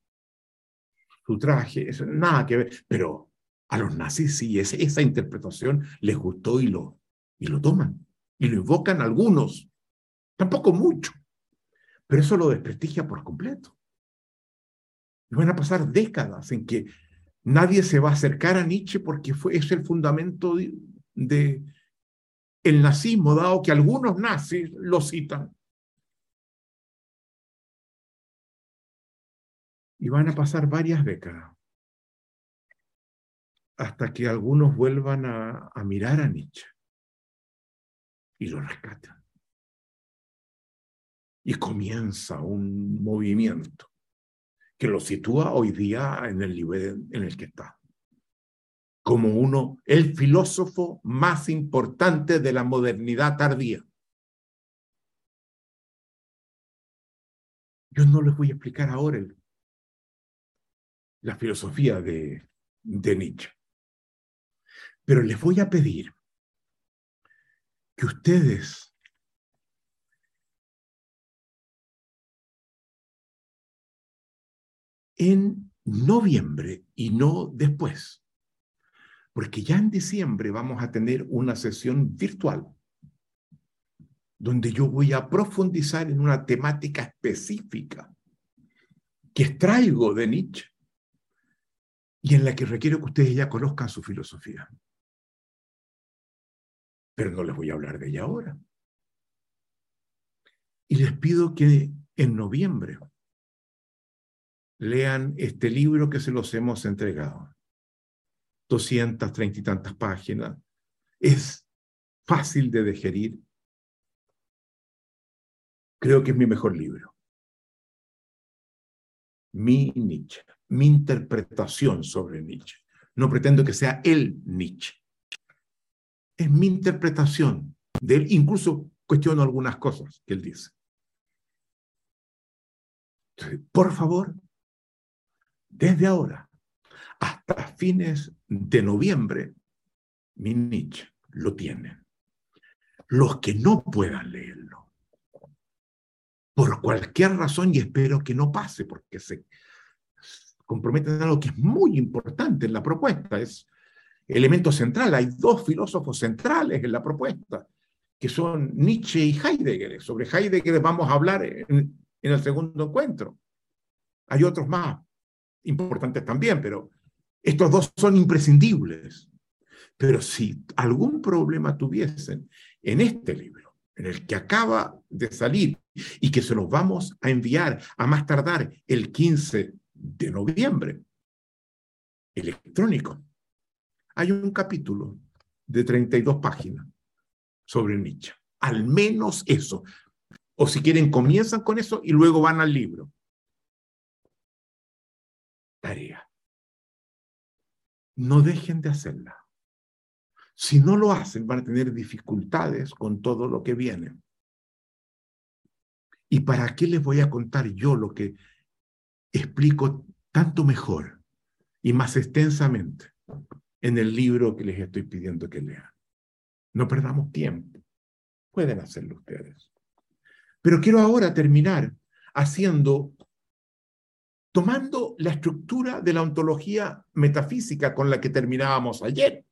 A: su traje, eso, nada que ver, pero a los nazis sí, esa interpretación les gustó y lo, y lo toman. Y lo invocan algunos, tampoco mucho, pero eso lo desprestigia por completo. Y van a pasar décadas en que nadie se va a acercar a Nietzsche porque fue, es el fundamento de, el nazismo, dado que algunos nazis lo citan. Y van a pasar varias décadas hasta que algunos vuelvan a, a mirar a Nietzsche y lo rescatan. Y comienza un movimiento que lo sitúa hoy día en el nivel en el que está. Como uno, el filósofo más importante de la modernidad tardía. Yo no les voy a explicar ahora la filosofía de, de Nietzsche, pero les voy a pedir que ustedes en noviembre y no después. Porque ya en diciembre vamos a tener una sesión virtual donde yo voy a profundizar en una temática específica que extraigo de Nietzsche y en la que requiero que ustedes ya conozcan su filosofía. Pero no les voy a hablar de ella ahora. Y les pido que en noviembre lean este libro que se los hemos entregado. 230 y tantas páginas. Es fácil de digerir. Creo que es mi mejor libro. Mi Nietzsche, mi interpretación sobre Nietzsche. No pretendo que sea el Nietzsche. Es mi interpretación de él. Incluso cuestiono algunas cosas que él dice. por favor, desde ahora hasta fines de noviembre, Nietzsche lo tienen. Los que no puedan leerlo, por cualquier razón, y espero que no pase, porque se comprometen en algo que es muy importante en la propuesta, es elemento central. Hay dos filósofos centrales en la propuesta, que son Nietzsche y Heidegger. Sobre Heidegger vamos a hablar en, en el segundo encuentro. Hay otros más, importantes también, pero estos dos son imprescindibles. Pero si algún problema tuviesen en este libro, en el que acaba de salir y que se los vamos a enviar a más tardar el 15 de noviembre, electrónico, hay un capítulo de 32 páginas sobre Nietzsche. Al menos eso. O si quieren, comienzan con eso y luego van al libro No dejen de hacerla. Si no lo hacen, van a tener dificultades con todo lo que viene. ¿Y para qué les voy a contar yo lo que explico tanto mejor y más extensamente en el libro que les estoy pidiendo que lean? No perdamos tiempo. Pueden hacerlo ustedes. Pero quiero ahora terminar haciendo tomando la estructura de la ontología metafísica con la que terminábamos ayer.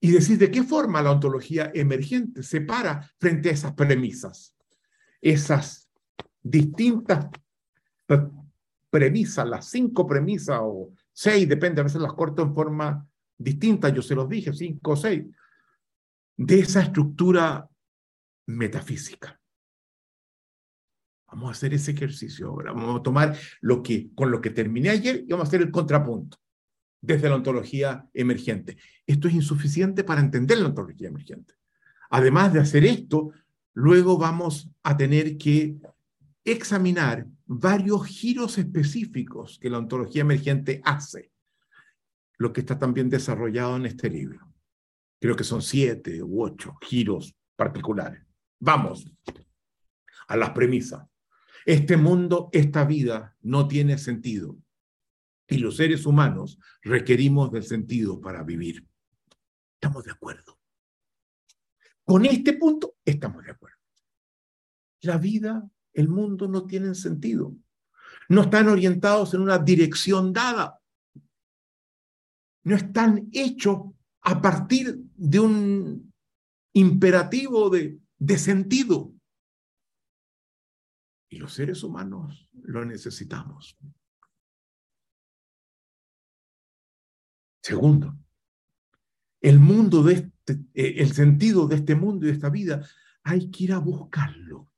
A: Y decir de qué forma la ontología emergente se para frente a esas premisas, esas distintas premisas, las cinco premisas o seis, depende, a veces las corto en forma distinta, yo se los dije, cinco o seis, de esa estructura metafísica. Vamos a hacer ese ejercicio ahora. Vamos a tomar lo que, con lo que terminé ayer y vamos a hacer el contrapunto desde la ontología emergente. Esto es insuficiente para entender la ontología emergente. Además de hacer esto, luego vamos a tener que examinar varios giros específicos que la ontología emergente hace, lo que está también desarrollado en este libro. Creo que son siete u ocho giros particulares. Vamos a las premisas. Este mundo, esta vida no tiene sentido. Y los seres humanos requerimos del sentido para vivir. Estamos de acuerdo. Con este punto estamos de acuerdo. La vida, el mundo no tienen sentido. No están orientados en una dirección dada. No están hechos a partir de un imperativo de, de sentido. Y los seres humanos lo necesitamos. Segundo, el mundo de este, eh, el sentido de este mundo y de esta vida, hay que ir a buscarlo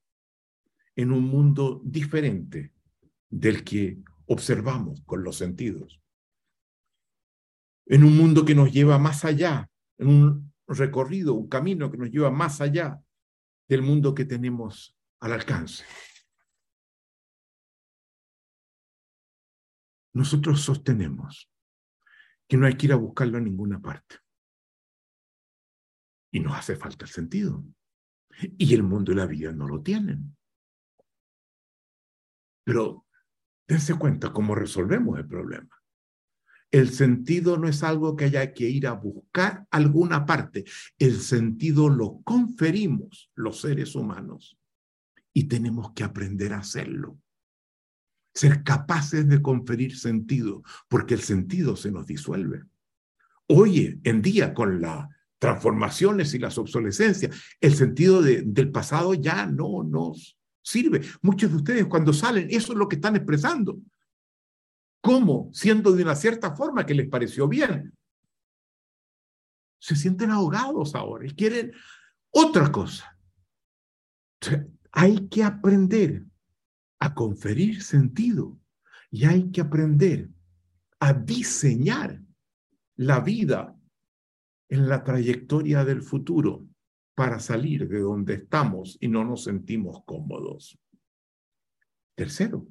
A: en un mundo diferente del que observamos con los sentidos. En un mundo que nos lleva más allá, en un recorrido, un camino que nos lleva más allá del mundo que tenemos al alcance. Nosotros sostenemos que no hay que ir a buscarlo a ninguna parte. Y nos hace falta el sentido. Y el mundo y la vida no lo tienen. Pero dense cuenta cómo resolvemos el problema. El sentido no es algo que haya que ir a buscar alguna parte. El sentido lo conferimos los seres humanos y tenemos que aprender a hacerlo ser capaces de conferir sentido, porque el sentido se nos disuelve. Hoy en día, con las transformaciones y las obsolescencias, el sentido del pasado ya no nos sirve. Muchos de ustedes cuando salen, eso es lo que están expresando. ¿Cómo? Siendo de una cierta forma que les pareció bien. Se sienten ahogados ahora y quieren otra cosa. hay que aprender a conferir sentido y hay que aprender a diseñar la vida en la trayectoria del futuro para salir de donde estamos y no nos sentimos cómodos. Tercero,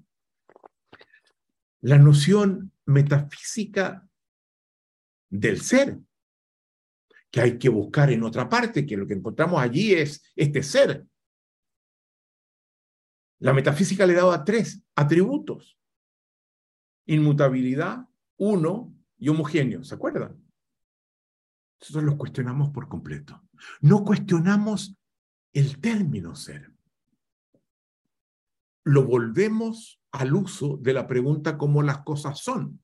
A: la noción metafísica del ser, que hay que buscar en otra parte, que lo que encontramos allí es este ser, la metafísica le daba tres atributos. Inmutabilidad, uno y homogéneo, ¿se acuerdan? Nosotros los cuestionamos por completo. No cuestionamos el término ser. Lo volvemos al uso de la pregunta cómo las cosas son.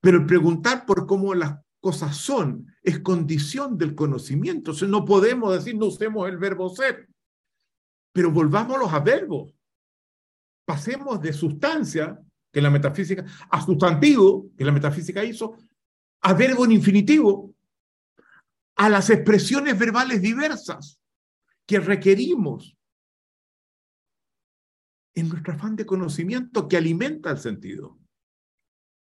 A: Pero el preguntar por cómo las cosas son es condición del conocimiento. O no podemos decir no usemos el verbo ser. Pero volvámonos a verbos. Pasemos de sustancia, que la metafísica, a sustantivo, que la metafísica hizo, a verbo en infinitivo, a las expresiones verbales diversas que requerimos en nuestro afán de conocimiento que alimenta el sentido.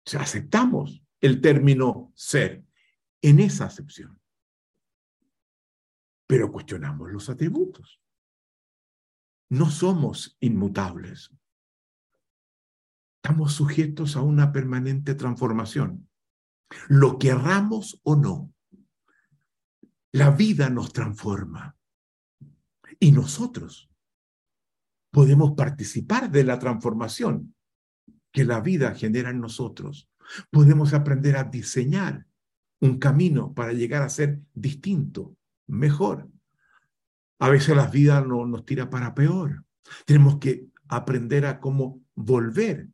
A: O sea, aceptamos el término ser en esa acepción, pero cuestionamos los atributos no somos inmutables. Estamos sujetos a una permanente transformación. Lo querramos o no, la vida nos transforma. Y nosotros podemos participar de la transformación que la vida genera en nosotros. Podemos aprender a diseñar un camino para llegar a ser distinto, mejor, a veces la vida no, nos tira para peor. Tenemos que aprender a cómo volver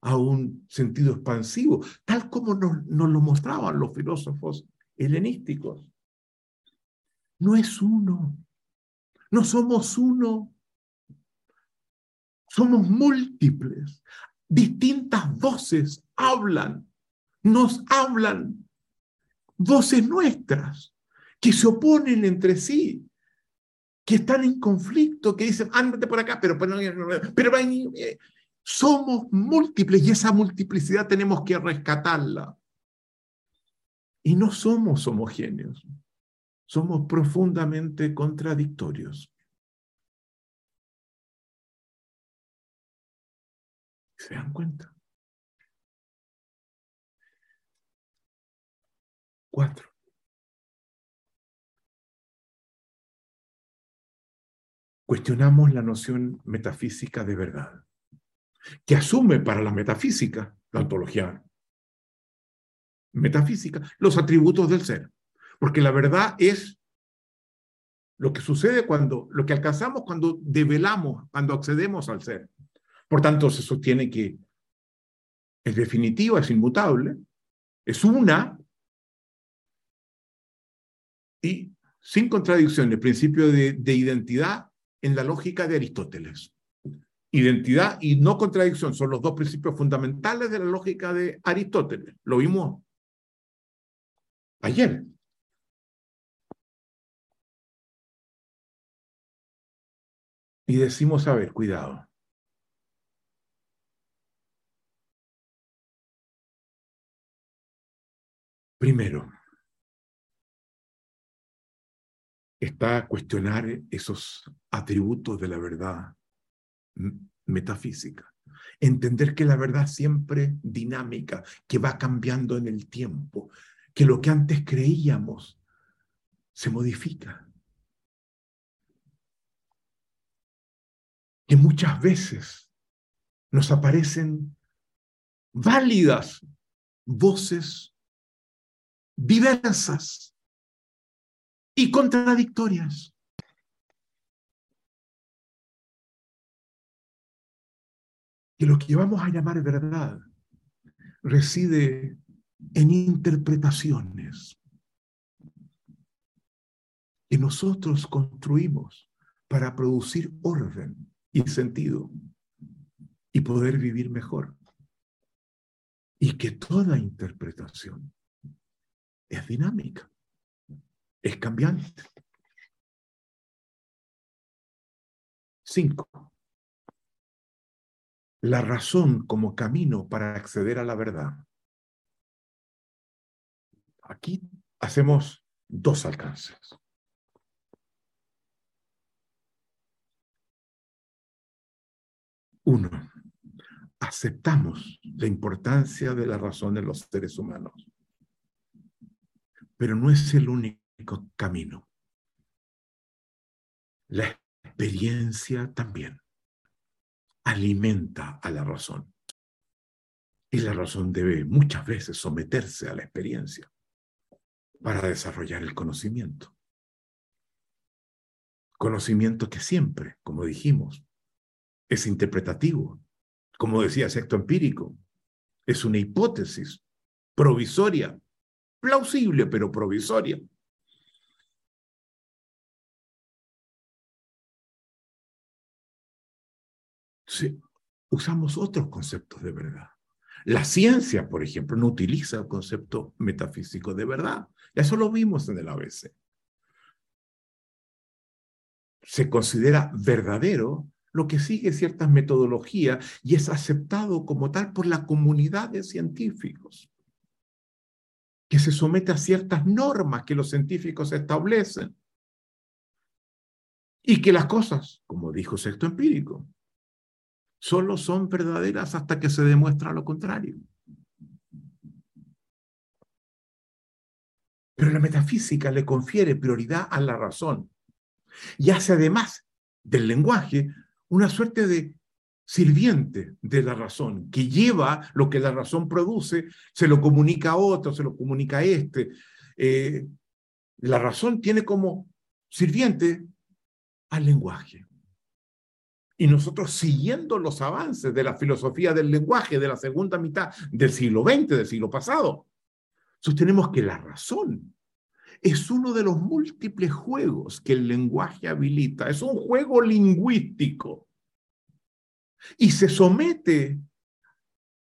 A: a un sentido expansivo, tal como nos, nos lo mostraban los filósofos helenísticos. No es uno, no somos uno, somos múltiples. Distintas voces hablan, nos hablan, voces nuestras que se oponen entre sí, que están en conflicto, que dicen, ándate por acá, pero, pero, pero eh, somos múltiples y esa multiplicidad tenemos que rescatarla. Y no somos homogéneos, somos profundamente contradictorios. ¿Se dan cuenta? Cuatro. Cuestionamos la noción metafísica de verdad, que asume para la metafísica, la ontología metafísica, los atributos del ser. Porque la verdad es lo que sucede cuando, lo que alcanzamos cuando develamos, cuando accedemos al ser. Por tanto, se sostiene que es definitivo, es inmutable, es una, y sin contradicción, el principio de, de identidad en la lógica de Aristóteles. Identidad y no contradicción son los dos principios fundamentales de la lógica de Aristóteles. Lo vimos ayer. Y decimos, a ver, cuidado. Primero, está cuestionar esos atributos de la verdad metafísica. Entender que la verdad siempre dinámica, que va cambiando en el tiempo, que lo que antes creíamos se modifica. Que muchas veces nos aparecen válidas voces diversas y contradictorias. Que lo que vamos a llamar verdad reside en interpretaciones que nosotros construimos para producir orden y sentido y poder vivir mejor. Y que toda interpretación es dinámica, es cambiante. Cinco. La razón como camino para acceder a la verdad. Aquí hacemos dos alcances. Uno, aceptamos la importancia de la razón en los seres humanos, pero no es el único camino. La experiencia también alimenta a la razón. Y la razón debe muchas veces someterse a la experiencia para desarrollar el conocimiento. Conocimiento que siempre, como dijimos, es interpretativo. Como decía sexto empírico, es una hipótesis provisoria, plausible pero provisoria. Usamos otros conceptos de verdad. La ciencia, por ejemplo, no utiliza el concepto metafísico de verdad. Eso lo vimos en el ABC. Se considera verdadero lo que sigue ciertas metodologías y es aceptado como tal por la comunidad de científicos, que se somete a ciertas normas que los científicos establecen y que las cosas, como dijo Sexto Empírico, solo son verdaderas hasta que se demuestra lo contrario. Pero la metafísica le confiere prioridad a la razón y hace además del lenguaje una suerte de sirviente de la razón, que lleva lo que la razón produce, se lo comunica a otro, se lo comunica a este. Eh, la razón tiene como sirviente al lenguaje. Y nosotros siguiendo los avances de la filosofía del lenguaje de la segunda mitad del siglo XX, del siglo pasado, sostenemos que la razón es uno de los múltiples juegos que el lenguaje habilita. Es un juego lingüístico. Y se somete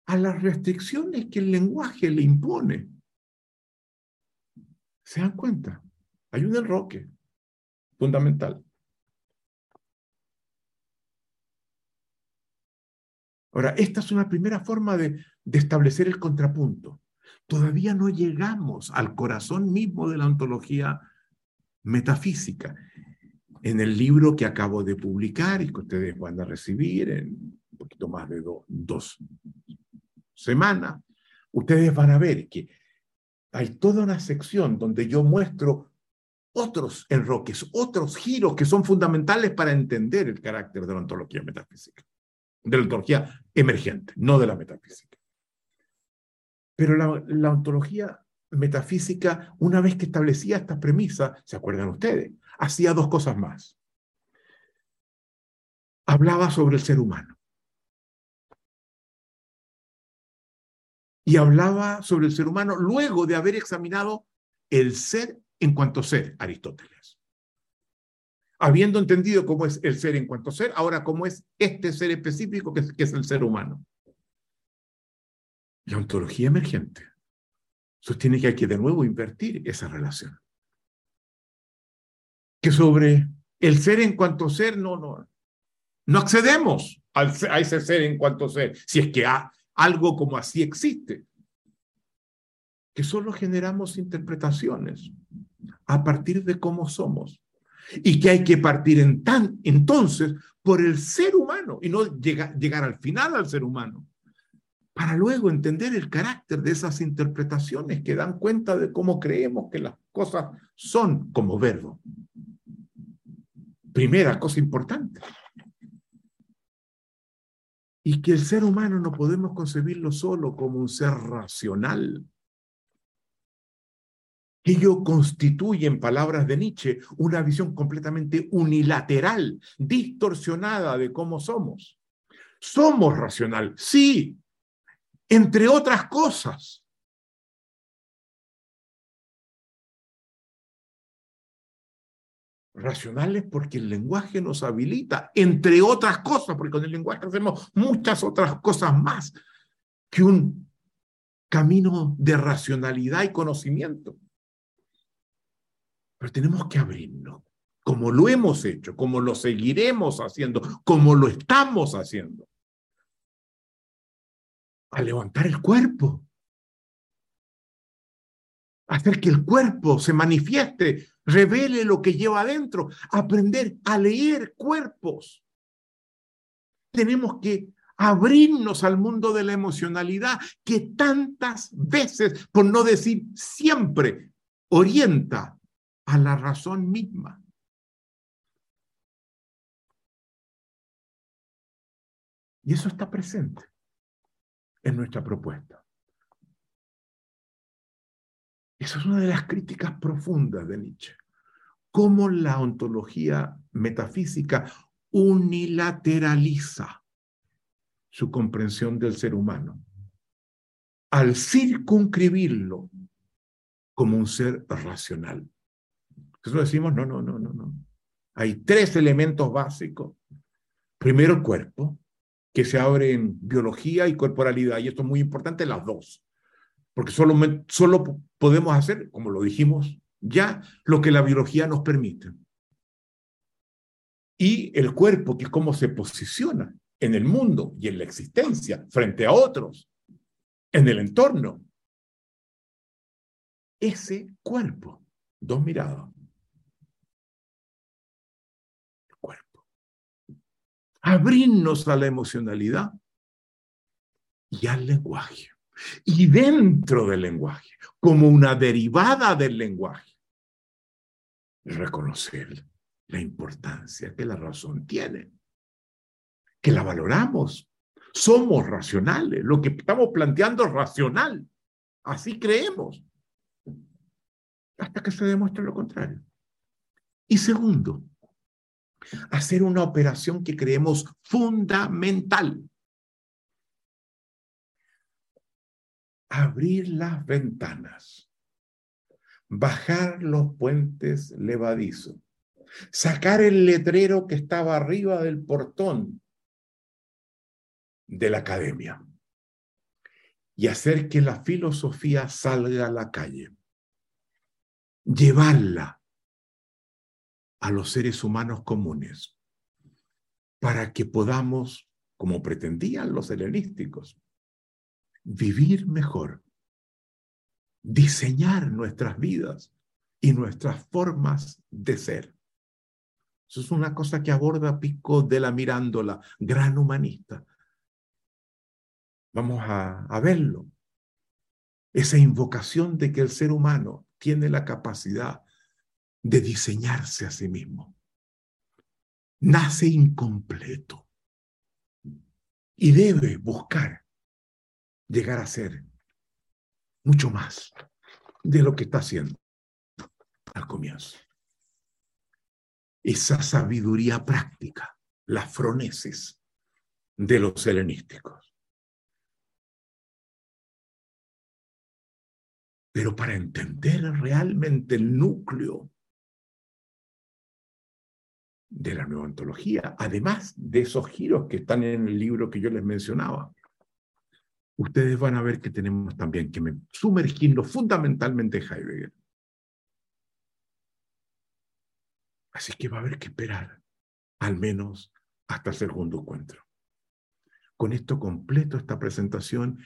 A: a las restricciones que el lenguaje le impone. ¿Se dan cuenta? Hay un enroque fundamental. Ahora, esta es una primera forma de, establecer el contrapunto. Todavía no llegamos al corazón mismo de la ontología metafísica. En el libro que acabo de publicar y que ustedes van a recibir en un poquito más de dos semanas, ustedes van a ver que hay toda una sección donde yo muestro otros enroques, otros giros que son fundamentales para entender el carácter de la ontología metafísica de la ontología emergente, no de la metafísica. Pero la, ontología metafísica, una vez que establecía esta premisa, ¿se acuerdan ustedes? Hacía dos cosas más. Hablaba sobre el ser humano. Y hablaba sobre el ser humano luego de haber examinado el ser en cuanto ser, Aristóteles. Habiendo entendido cómo es el ser en cuanto ser, ahora cómo es este ser específico que es, el ser humano. La ontología emergente sostiene que hay que de nuevo invertir esa relación. Que sobre el ser en cuanto ser no, no, no accedemos a ese ser en cuanto ser, si es que algo como así existe. Que solo generamos interpretaciones a partir de cómo somos. Y que hay que partir en tan, entonces por el ser humano y no llegar al final al ser humano para luego entender el carácter de esas interpretaciones que dan cuenta de cómo creemos que las cosas son como verbo. Primera cosa importante. Y que el ser humano no podemos concebirlo solo como un ser racional. Ello constituye, en palabras de Nietzsche, una visión completamente unilateral, distorsionada de cómo somos. Somos racional, sí, entre otras cosas. Racionales porque el lenguaje nos habilita, entre otras cosas, porque con el lenguaje hacemos muchas otras cosas más que un camino de racionalidad y conocimiento. Pero tenemos que abrirnos, como lo hemos hecho, como lo seguiremos haciendo, como lo estamos haciendo. A levantar el cuerpo, hacer que el cuerpo se manifieste, revele lo que lleva adentro, aprender a leer cuerpos. Tenemos que abrirnos al mundo de la emocionalidad que tantas veces, por no decir siempre, orienta a la razón misma. Y eso está presente en nuestra propuesta. Esa es una de las críticas profundas de Nietzsche. Cómo la ontología metafísica unilateraliza su comprensión del ser humano al circunscribirlo como un ser racional. Nosotros decimos, no, no, no, no, no. Hay tres elementos básicos. Primero, el cuerpo que se abre en biología y corporalidad, y esto es muy importante, las dos, porque solo, solo podemos hacer, como lo dijimos ya, lo que la biología nos permite. Y el cuerpo, que es cómo se posiciona en el mundo y en la existencia frente a otros, en el entorno. Ese cuerpo, dos miradas, abrirnos a la emocionalidad y al lenguaje. Y dentro del lenguaje, como una derivada del lenguaje, reconocer la importancia que la razón tiene, que la valoramos. Somos racionales, lo que estamos planteando es racional. Así creemos. Hasta que se demuestre lo contrario. Y segundo, hacer una operación que creemos fundamental. Abrir las ventanas, bajar los puentes levadizos, sacar el letrero que estaba arriba del portón de la academia. Y hacer que la filosofía salga a la calle, llevarla a los seres humanos comunes para que podamos, como pretendían los helenísticos, vivir mejor, diseñar nuestras vidas y nuestras formas de ser. Eso es una cosa que aborda Pico de la Mirándola, gran humanista. Vamos a, a verlo. Esa invocación de que el ser humano tiene la capacidad de diseñarse a sí mismo. Nace incompleto y debe buscar llegar a ser mucho más de lo que está haciendo al comienzo. Esa sabiduría práctica, las froneses de los helenísticos. Pero para entender realmente el núcleo de la nueva ontología, además de esos giros que están en el libro que yo les mencionaba, ustedes van a ver que tenemos también que sumergirnos fundamentalmente en Heidegger. Así que va a haber que esperar, al menos hasta el segundo encuentro. Con esto completo esta presentación